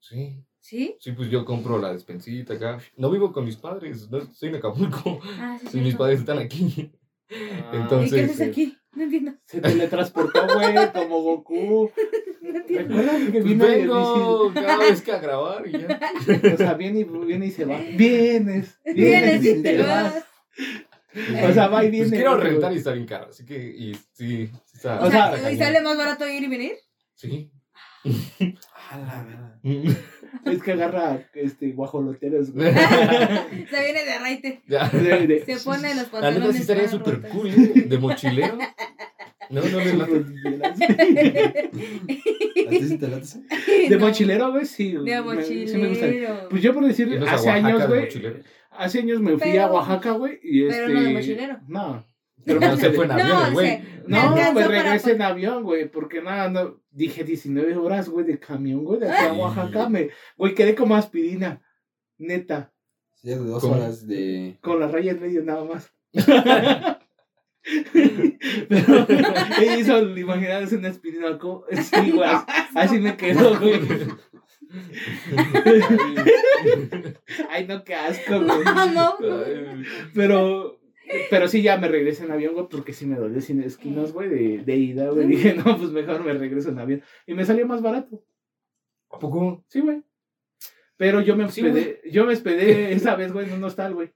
Sí. ¿Sí? Sí, pues yo compro la despensita acá. No vivo con mis padres, no estoy en Acapulco. Ah, sí. Sí, mis padres están aquí. Ah, ¿Y Entonces, qué haces eh, aquí? No entiendo. Se teletransportó, güey, como Goku. No entiendo. ¿Recuerdas que Pues vino y vengo cada vez que a grabar y ya. O sea, viene y, viene y se va. Vienes, Vienes y te te vas. O sea, va y viene. Pues quiero rentar y está bien caro, así que, y sí. O O sea, sea, ¿y sale más barato ir y venir? Sí. A la verdad. Es que agarra este, guajoloteros, güey. Se viene de raite. ya. De- de- Se pone los La neta pantalones. sí estaría súper cool, ¿eh? De mochilero. No, no le late. ¿A ti sí te late eso? De No, mochilero, güey, sí. De me- mochilero. sí me gusta. Pues yo por decir, hace Oaxaca años, güey. Hace años me fui Pero- a Oaxaca, güey. Y este. pero no de mochilero. No. Pero no se fue en No, avión, güey. No, alcanzó pues regresé en avión, güey, porque nada, no, dije 19 horas, güey, de camión, güey, de aquí a. Oaxaca, me, güey, quedé como aspirina, neta, Sí, dos ¿Cómo? horas de. con la raya en medio nada más. Pero hizo imaginarse una aspirina, como, sí, güey, así me quedó, güey. Ay, no, qué asco, güey. Pero, pero sí, ya me regresé en avión, güey, porque sí me dolió sin esquinas, güey, de, de ida, güey. Dije, no, pues mejor me regreso en avión. Y me salió más barato. ¿A poco? Sí, güey. Pero yo me Sí, hospedé, yo me hospedé esa vez, güey, en un hostal, güey.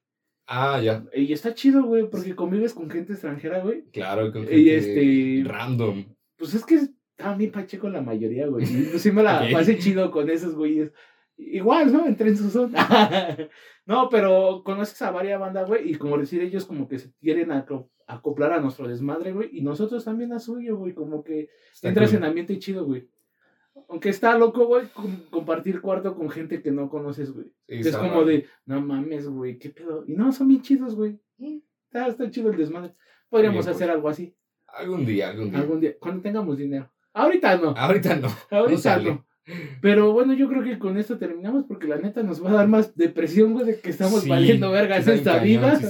Ah, ya. Y está chido, güey, porque convives con gente extranjera, güey. Claro, con Y gente este- random. Pues es que estaba bien pacheco la mayoría, güey. Y pues sí me la pasé chido con esos güeyes. Igual, ¿no? Entré en su zona. no, pero conoces a varias bandas, güey, y como decir, ellos como que se quieren acoplar a nuestro desmadre, güey, y nosotros también a suyo, güey, como que Está entras cool. en ambiente chido, güey. Aunque está loco, güey, com- compartir cuarto con gente que no conoces, güey. Sí, es como de, no mames, güey, qué pedo. Y no, son bien chidos, güey. Está, está chido el desmadre. Podríamos Bien, hacer pues. algo así Algún día, algún día. algún día, cuando tengamos dinero. Ahorita no, Ahorita no. ahorita sale. no. Pero bueno, yo creo que con esto terminamos porque la neta nos va a dar más depresión, güey, de que estamos Sí, valiendo está bien esta cañón, vida. sí.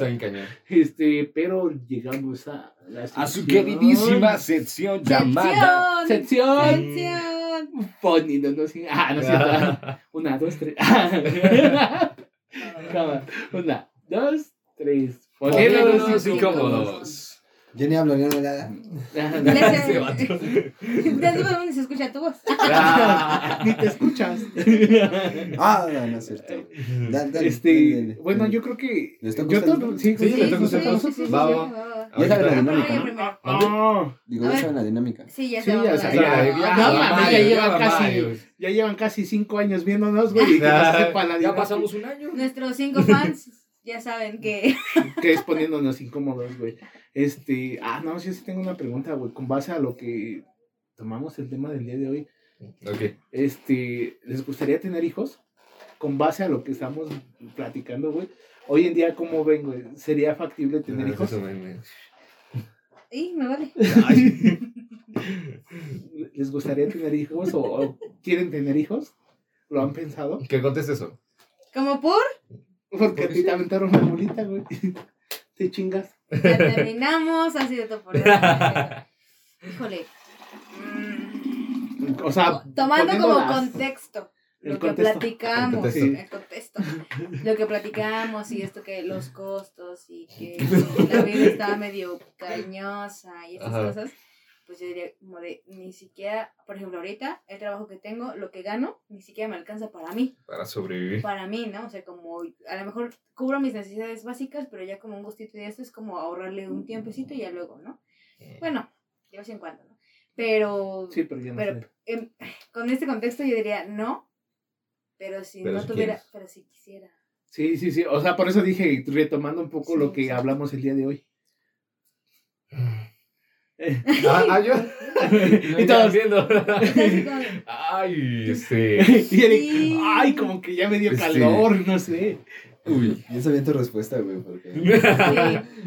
Este, pero llegamos a la A su sección- queridísima sección llamada. Sección. sección Sección. Pony, no, no, sí. Ah, no es cierto. Una, dos, tres. Una, dos, tres. Poniéndonos Poniéndonos incómodos. Yo ni hablo, yo no nada. Ese vato. ¿Desde dónde se escucha tu voz? Ni te escuchas. Ah, no, no es cierto. Este, dale, dale. bueno, yo creo que. ¿Les todo- no? sí, Sí, sí, le toca a sí, ustedes. sí, sí, sí, sí, Va, sí, va. va, va. Ya saben la dinámica, ¿no? Ah, Digo, ya saben la dinámica. Sí, ya Sí, se ya va. sabía. va, Ya, va, ya, va, ya, va, ya va. llevan casi- ya llevan casi cinco años viéndonos, güey. Ya, pasamos un año. Nuestros cinco fans ya saben que. que es poniéndonos incómodos, güey. Este, ah, no, yo sí tengo una pregunta, güey, con base a lo que tomamos el tema del día de hoy. Ok. Este, ¿les gustaría tener hijos? Con base a lo que estamos platicando, güey. Hoy en día, ¿cómo ven, güey? ¿Sería factible tener Ah, hijos? eso me- me- Y me vale. ¿Les gustaría tener hijos o, o quieren tener hijos? ¿Lo han pensado? ¿Qué conteste eso? Como por. Porque a ti te aventaron una bolita, güey. Te chingas. Ya terminamos. Ha sido todo por hoy. Híjole. O sea, Tomando como las- contexto. Lo que platicamos, El el contexto. Lo que platicamos y esto que los costos y que la vida estaba medio cañosa y estas Ajá. cosas, pues yo diría como de ni siquiera, por ejemplo, ahorita el trabajo que tengo, lo que gano, ni siquiera me alcanza para mí, Para sobrevivir. para mí, ¿no? O sea, como a lo mejor cubro mis necesidades básicas, pero ya como un gustito de esto es como ahorrarle un tiempecito y ya luego, ¿no? Bueno, de vez en cuando, ¿no? Pero, Sí, pero ya no pero sé. em, con este contexto yo diría no, pero si Pero no si tuviera, quieres. pero si quisiera. Sí, sí, sí. O sea, por eso dije, retomando un poco Sí, lo que hablamos el día de hoy. Ah, ah, yo. y todos. viendo. Ay, este. y Sí. ay, como que ya me dio Este- calor, no sé. Uy. Piensa bien tu respuesta, güey, porque sí.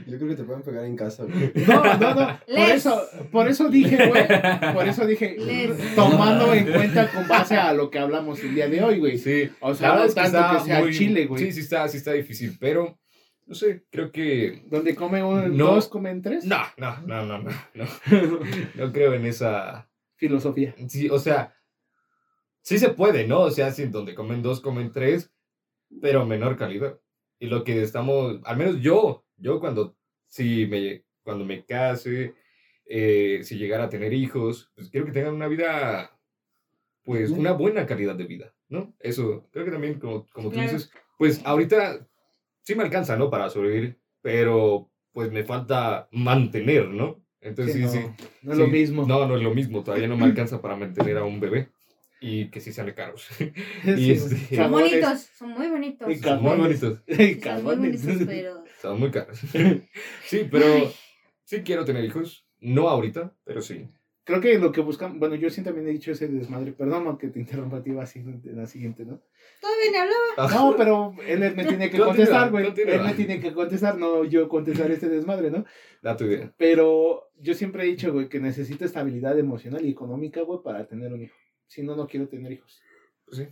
yo creo que te pueden pegar en casa, güey. No, no, no. Por eso, por eso dije, güey. Por eso dije, Les. tomando en cuenta con base a lo que hablamos el día de hoy, güey. Sí. O sea, no que tanto que sea muy- Chile, güey. Sí, sí está, sí está difícil, pero no sé, creo que Donde come un, No. dos, comen tres. no, no, no, no, no, no, no creo en esa. Filosofía. Sí, o sea, sí se puede, ¿no? O sea, sí, donde comen dos, comen tres, pero menor calidad. Y lo que estamos, al menos yo, yo cuando, si me, cuando me case, eh, si llegara a tener hijos, pues quiero que tengan una vida, pues una buena calidad de vida, ¿no? Eso, creo que también, como, como tú dices, pues ahorita sí me alcanza, ¿no? Para sobrevivir, pero pues me falta mantener, ¿no? Entonces Sí, sí, no, sí. no es Sí, lo mismo. No, no es lo mismo. Todavía no me alcanza para mantener a un bebé. Y que sí sean caros. Sí, este- Son bonitos, son muy bonitos. Y Son muy bonitos. Y son muy bonitos, pero. Son muy caros. Sí, pero sí quiero tener hijos. No ahorita, pero sí. Creo que lo que buscan, bueno, yo sí también he dicho ese desmadre, perdón aunque te interrumpa a ti, va así en la siguiente, ¿no? Todavía ni hablaba. No, pero él me tiene que contestar, güey. Él me tiene que contestar, no yo contestar este desmadre, ¿no? Da tu idea. Pero yo siempre he dicho, güey, que necesito estabilidad emocional y económica, güey, para tener un hijo. Si no, no quiero tener hijos. Sí.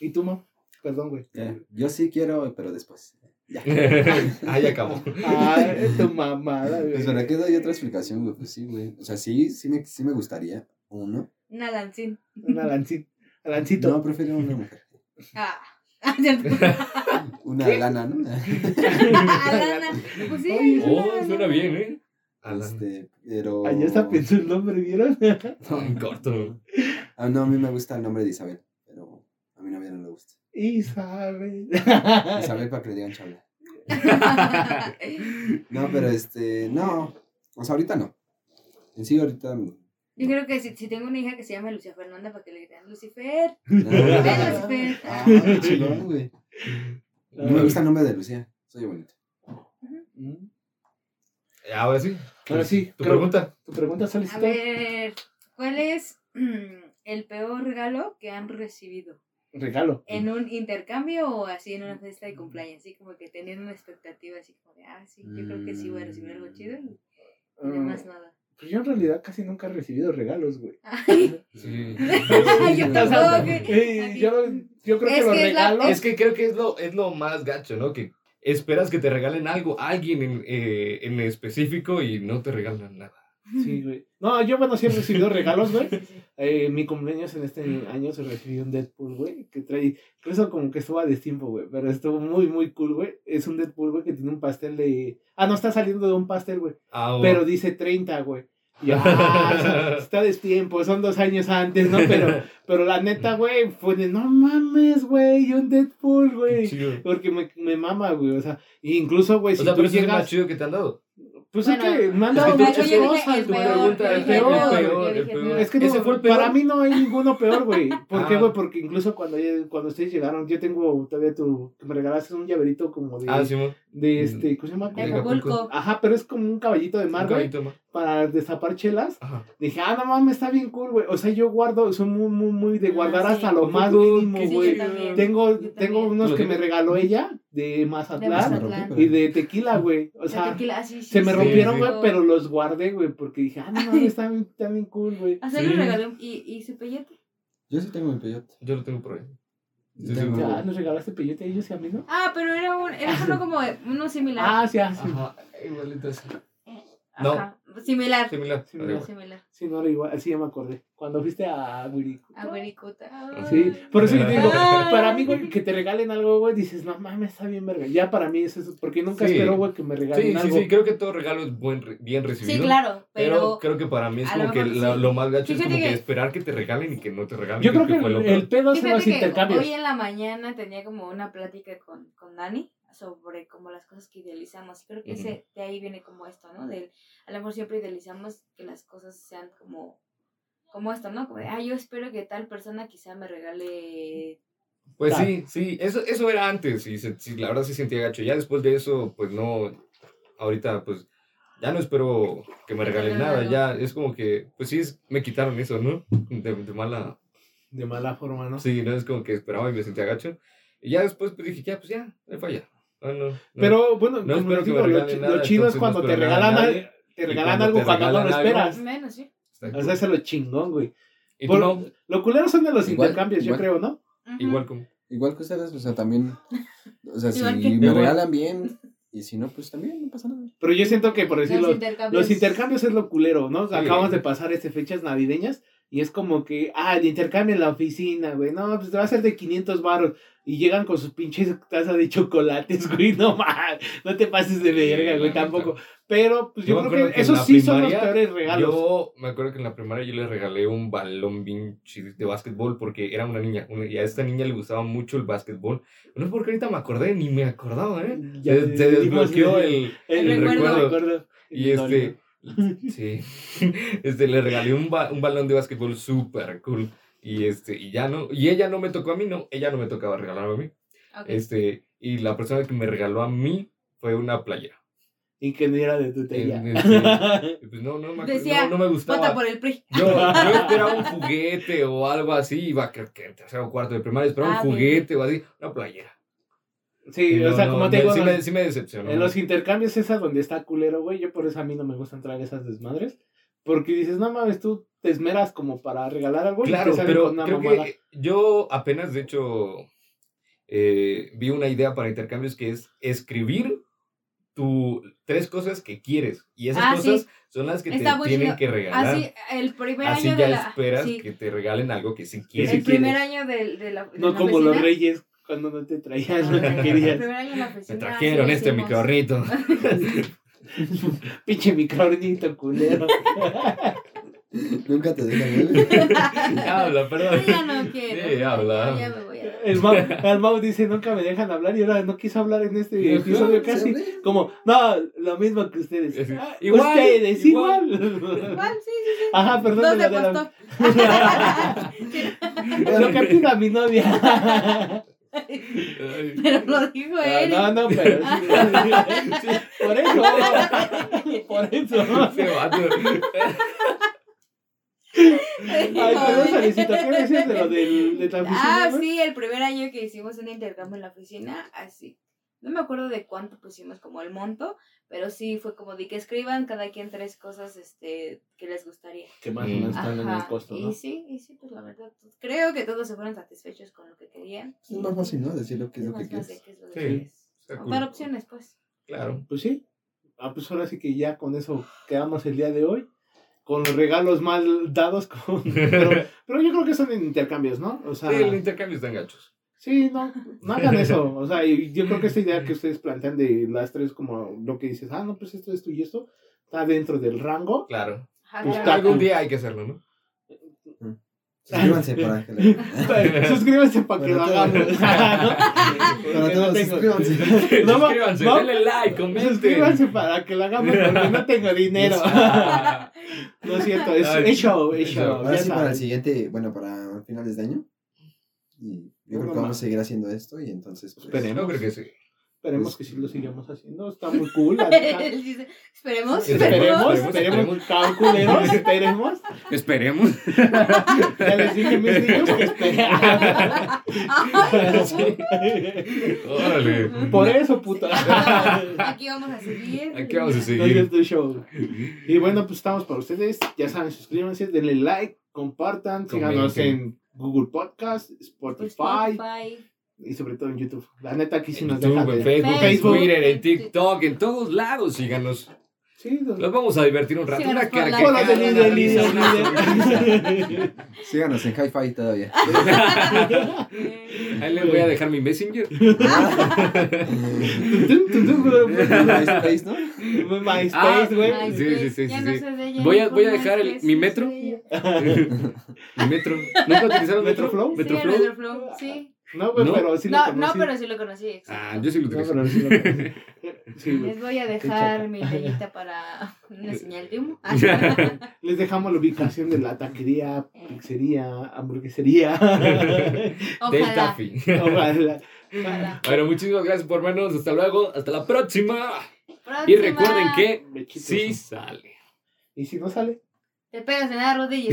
¿Y tú, no? Perdón, güey. Eh, yo sí quiero, pero después. Ya. Ahí acabó. Ah, tu mamada, güey. Pues para qué doy otra explicación, güey. Pues sí, güey. O sea, sí, sí me, sí me gustaría uno. Una lancín. Un alancito. Alancito. No, prefiero una mujer. Ah. Una lana, ¿no? Alana. Pues sí. Oh, Alana. suena bien, ¿eh? Este, pero. Ahí está pensó el nombre, ¿vieron? En corto. Ah, no, a mí me gusta el nombre de Isabel, pero a mi novia no le gusta. Isabel. Isabel para que le digan chabla. No, pero este, no. O sea, ahorita no. En sí, ahorita. no. Yo creo que si, si tengo una hija que se llama Lucia Fernanda, para que le digan Lucifer. No. Ven, Lucifer. Ah, qué chingón, güey. No me gusta el nombre de Lucía. Soy bonito. Ahora sí. Ahora sí, Tu creo- pregunta. ¿Tu pregunta, A Solicito? ver, ¿cuál es mm, el peor regalo que han recibido? Regalo. ¿En un intercambio o así en una fiesta de cumpleaños? Así como que tenían una expectativa así como de, ah, sí, yo creo que sí voy a recibir algo chido y, y demás Ah, nada. pues yo en realidad casi nunca he recibido regalos, güey. Ay, Sí. yo tampoco. eh, yo, yo creo que Es los que es la- regalos. Es que creo que es lo, es lo más gacho, ¿no? Que esperas que te regalen algo, alguien en, eh, en específico y no te regalan nada. Sí, güey. No, yo bueno sí he recibido regalos, güey. eh, mi cumpleaños en este año se recibió un Deadpool, güey, que trae, incluso como que estuvo a destiempo, güey, pero estuvo muy, muy cool, güey. Es un Deadpool, güey, que tiene un pastel de... Ah, no, está saliendo de un pastel, güey, Ah, pero dice 30, güey. Y ah, está destiempo, son dos años antes, ¿no? Pero, pero la neta, güey, fue de, no mames, güey, un Deadpool, güey. Porque me, me mama, güey, o sea, incluso, güey, O si sea, tú pero ese es el llegas... más chido que te han dado. Pues Bueno, es que me han es dado que tú- muchas cosas, el güey. el peor, el peor. Es que ¿Ese no, fue el peor? para mí no hay ninguno peor, güey. ¿Por qué, Ah. güey? Porque incluso cuando, cuando ustedes llegaron, yo tengo todavía tu, que me regalaste un llaverito como de, Ah, de este, ¿cómo se llama? Acapulco. Ajá, pero es como un caballito de Un mar, güey. Para destapar chelas. Ajá. Dije, ah, no mames, está bien cool, güey. O sea, yo guardo, soy muy, muy, muy de Ah, guardar sí. hasta lo ¿A más mínimo, Sí, güey. también. Tengo, tengo unos ¿Lo que me regaló ella de De Mazatlán y de tequila, güey. O sea, tequila, sí, sí, se me sí, rompieron, sí. güey, pero los guardé, güey, porque dije, ah, no mames, está bien, está bien cool, güey. Sí. le regalé un- y, y su peyote. Yo sí tengo mi peyote. Yo lo tengo por ahí. Sí, sí, Ya, ¿nos regalaste peyote a ellos y a mí, no? Ah, pero era un, era uno como uno similar. Ah, sí, ah, sí. Ajá, igualito así. No. Ajá, Similar. Similar. Sí, igual. Similar. Sí, no era igual, sí, ya me acordé. Cuando fuiste a Wirico. A Guericuta. Sí, por eso yo digo, Ay. para mí, güey, que te regalen algo, güey, dices, no mames, está bien verga. Ya para mí eso es, porque nunca Sí. espero, güey, que me regalen Sí, sí, algo. sí, creo que todo regalo es buen, re- bien recibido. Sí, claro, Pero, pero, creo que para mí es como que la- sí. lo más gacho es Fíjate como que que- esperar que te regalen y que no te regalen. Yo creo que fue lo el, el pedo son los que intercambios. Hoy en la mañana tenía como una plática con, con Dani sobre como las cosas que idealizamos. Creo que ese, de ahí viene como esto, ¿no? Del, a lo mejor siempre idealizamos que las cosas sean como, como esto, ¿no? Como de, ah, yo espero que tal persona quizá me regale... Pues sí, sí, eso, eso era antes y se- sí, la verdad sí sentía gacho. Ya después de eso, pues no, ahorita pues ya no espero que me regalen nada, ya es como que, pues sí, es- me quitaron eso, ¿no? De, de mala, De mala forma, ¿no? sí, no es como que esperaba y me sentía gacho. Y ya después pues dije, ya, pues ya, me falla. Ah, no, no. Pero bueno, No como espero que digo, me lo, chi- nada, lo chido es cuando te regalan, nadie. te regalan cuando algo te cuando no lo esperas. Menos, sí. O sea, eso es lo chingón, güey. ¿Y tú Por- no? Lo culero son de los Igual, intercambios, igual. yo creo, ¿no? Igual como... Igual que ustedes, o sea, también. O sea, si que- me regalan bien y si no, pues también no pasa nada. Pero yo siento que, por Los decirlo, intercambios. Los intercambios es lo culero, ¿no? Sí. Acabamos de pasar este fechas navideñas y es como que, ah, el intercambio en la oficina, güey. No, pues te va a ser de 500 baros. Y llegan con sus pinches taza de chocolates, güey. No más, no te pases de verga, güey, tampoco. Pero, pues yo, Yo creo que, que esos sí son los primaria, peores regalos. Yo me acuerdo que en la primaria yo le regalé un balón bien chido de básquetbol porque era una niña. una- y a esta niña le gustaba mucho el básquetbol. No sé por qué ahorita me acordé, ni me acordaba, ¿eh? Ya se, se desbloqueó el- el, el el recuerdo. recuerdo. Y este, sí, este, le regalé un, ba- un balón de básquetbol súper cool. Y este, y ya no, y ella no me tocó a mí, no, ella no me tocaba regalarme a mí. Ok. Este, y la persona que me regaló a mí fue una playera. Y que no era de tu talla. En- en-. Y pues no, no, me, Decía, no, no me gustaba. Vota por el PRI. Yo, yo esperaba un juguete o algo así, iba creo que en tercero o cuarto de primaria, esperaba Ah, un juguete o así, una playera. Sí, Y o no, sea, no, como te digo, sí, en me, los- sí me decepcionó. en los intercambios esa donde está culero, güey. Yo por eso a mí no me gusta entrar a esas desmadres. Porque dices, no mames, tú te esmeras como para regalar algo y Claro, te salen pero con una creo mamada. que yo apenas, de hecho, eh, vi una idea para intercambios que es escribir tu, tres cosas que quieres. Y esas Ah, cosas sí. son las que Está te tienen chido. que regalar. Así, el primer Así año ya de la. esperas sí, que te regalen algo que sí Que quieres. el primer quieres. año de, de la. de No la como los reyes cuando no te traían lo que El querías. primer año en la Me trajeron este microornito. Pinche microornito culero. Nunca te dejan habla, perdón. Yo ya no quiero. Sí, habla. Ya me voy a. El Mau, el Mau dice, nunca me dejan hablar y ahora no quiso hablar en este episodio casi. Como, no, lo mismo que ustedes. Ah, Igual, ustedes, igual. igual. Igual, sí, sí, sí. Ajá, perdón. De de la- postor. Lo que pida mi novia. Pero lo dijo Ah, él. no, no, pero sí. Sí, Por eso. Por eso. Ese vato. Ay, perdón, Salicito, ¿qué decías de lo del, de la oficina? Ah, sí, el primer año que hicimos un intercambio en la oficina, así. No me acuerdo de cuánto pusimos como el monto, pero sí fue como de que escriban cada quien tres cosas este que les gustaría. Que más o menos están en el costo, Y ¿no? sí, y sí, pues la verdad, pues, creo que todos se fueron satisfechos con lo que querían. Es más fácil, ¿no? Decir lo que es Es lo que quieres. que es lo Sí, que quieres. está O cool. Dar opciones, pues. Claro. Pues sí. Ah, pues ahora sí que ya con eso quedamos el día de hoy. Con los regalos mal dados. Con, pero, pero yo creo que son en intercambios, ¿no? O sea, Sí, el intercambio está en gachos. sí, no, no hagan eso. O sea, y yo creo que esta idea que ustedes plantean de las tres, como lo que dices, ah, no, pues esto, esto y esto, está dentro del rango. Claro. Pues. Algún día hay que hacerlo, ¿no? Suscríbanse para que le- Suscríbanse para que lo hagamos. Para no todos, suscríbanse. No, Suscríbanse, va- denle like, comenten. Suscríbanse para que lo hagamos porque no tengo dinero. No es cierto, es, Ay, es show, es show. Ahora ya sí, para el siguiente, bueno, para finales de año. Y yo No, creo que vamos a seguir haciendo esto y entonces. pues, creo que sí. Esperemos que sí lo sigamos haciendo. Está muy cool. esperemos, Esperemos, esperemos. esperemos, calculeros, esperemos. Esperemos. Ya les dije mis niños que esperen. Por eso, puta. Aquí vamos a seguir. Aquí vamos a seguir. Y bueno, pues estamos para ustedes. Ya saben, suscríbanse, denle like, compartan, síganos en Google Podcast, Spotify Spotify. Y sobre todo en YouTube. La neta aquí sí En nos YouTube, dejan en. Facebook, Facebook. en Twitter, en TikTok, en todos lados. Síganos. Sí, don- Los vamos a divertir un rato. Síganos Una carcajada, de una líder, líder, risa, una líder. Síganos en Hi-Fi todavía. Ahí les voy a dejar mi Messenger. MySpace, ¿no? MySpace, Ah, güey. Ay, Sí, sí, sí, sí, no sí. Voy a- voy a dejar el- mi sí metro. Mi metro. ¿Nunca utilizaron ¿Metroflow? Metro? Sí, ¿Metroflow? Metroflow, sí. No, ¿No? pero sí lo No, conocí. no, pero sí lo conocí. exacto. Ah, yo sí lo No, utilizo. pero sí lo conocí. Sí. Les voy a dejar mi tallita para una señal de humo. Les dejamos la ubicación de la taquería, pizzería, hamburguesería. Del Ojalá. Taffy. Ojalá. ojalá. Bueno, muchísimas gracias por vernos. Hasta luego. Hasta la próxima. Y recuerden que sí sale. Y si no sale. Te pegas en la rodilla.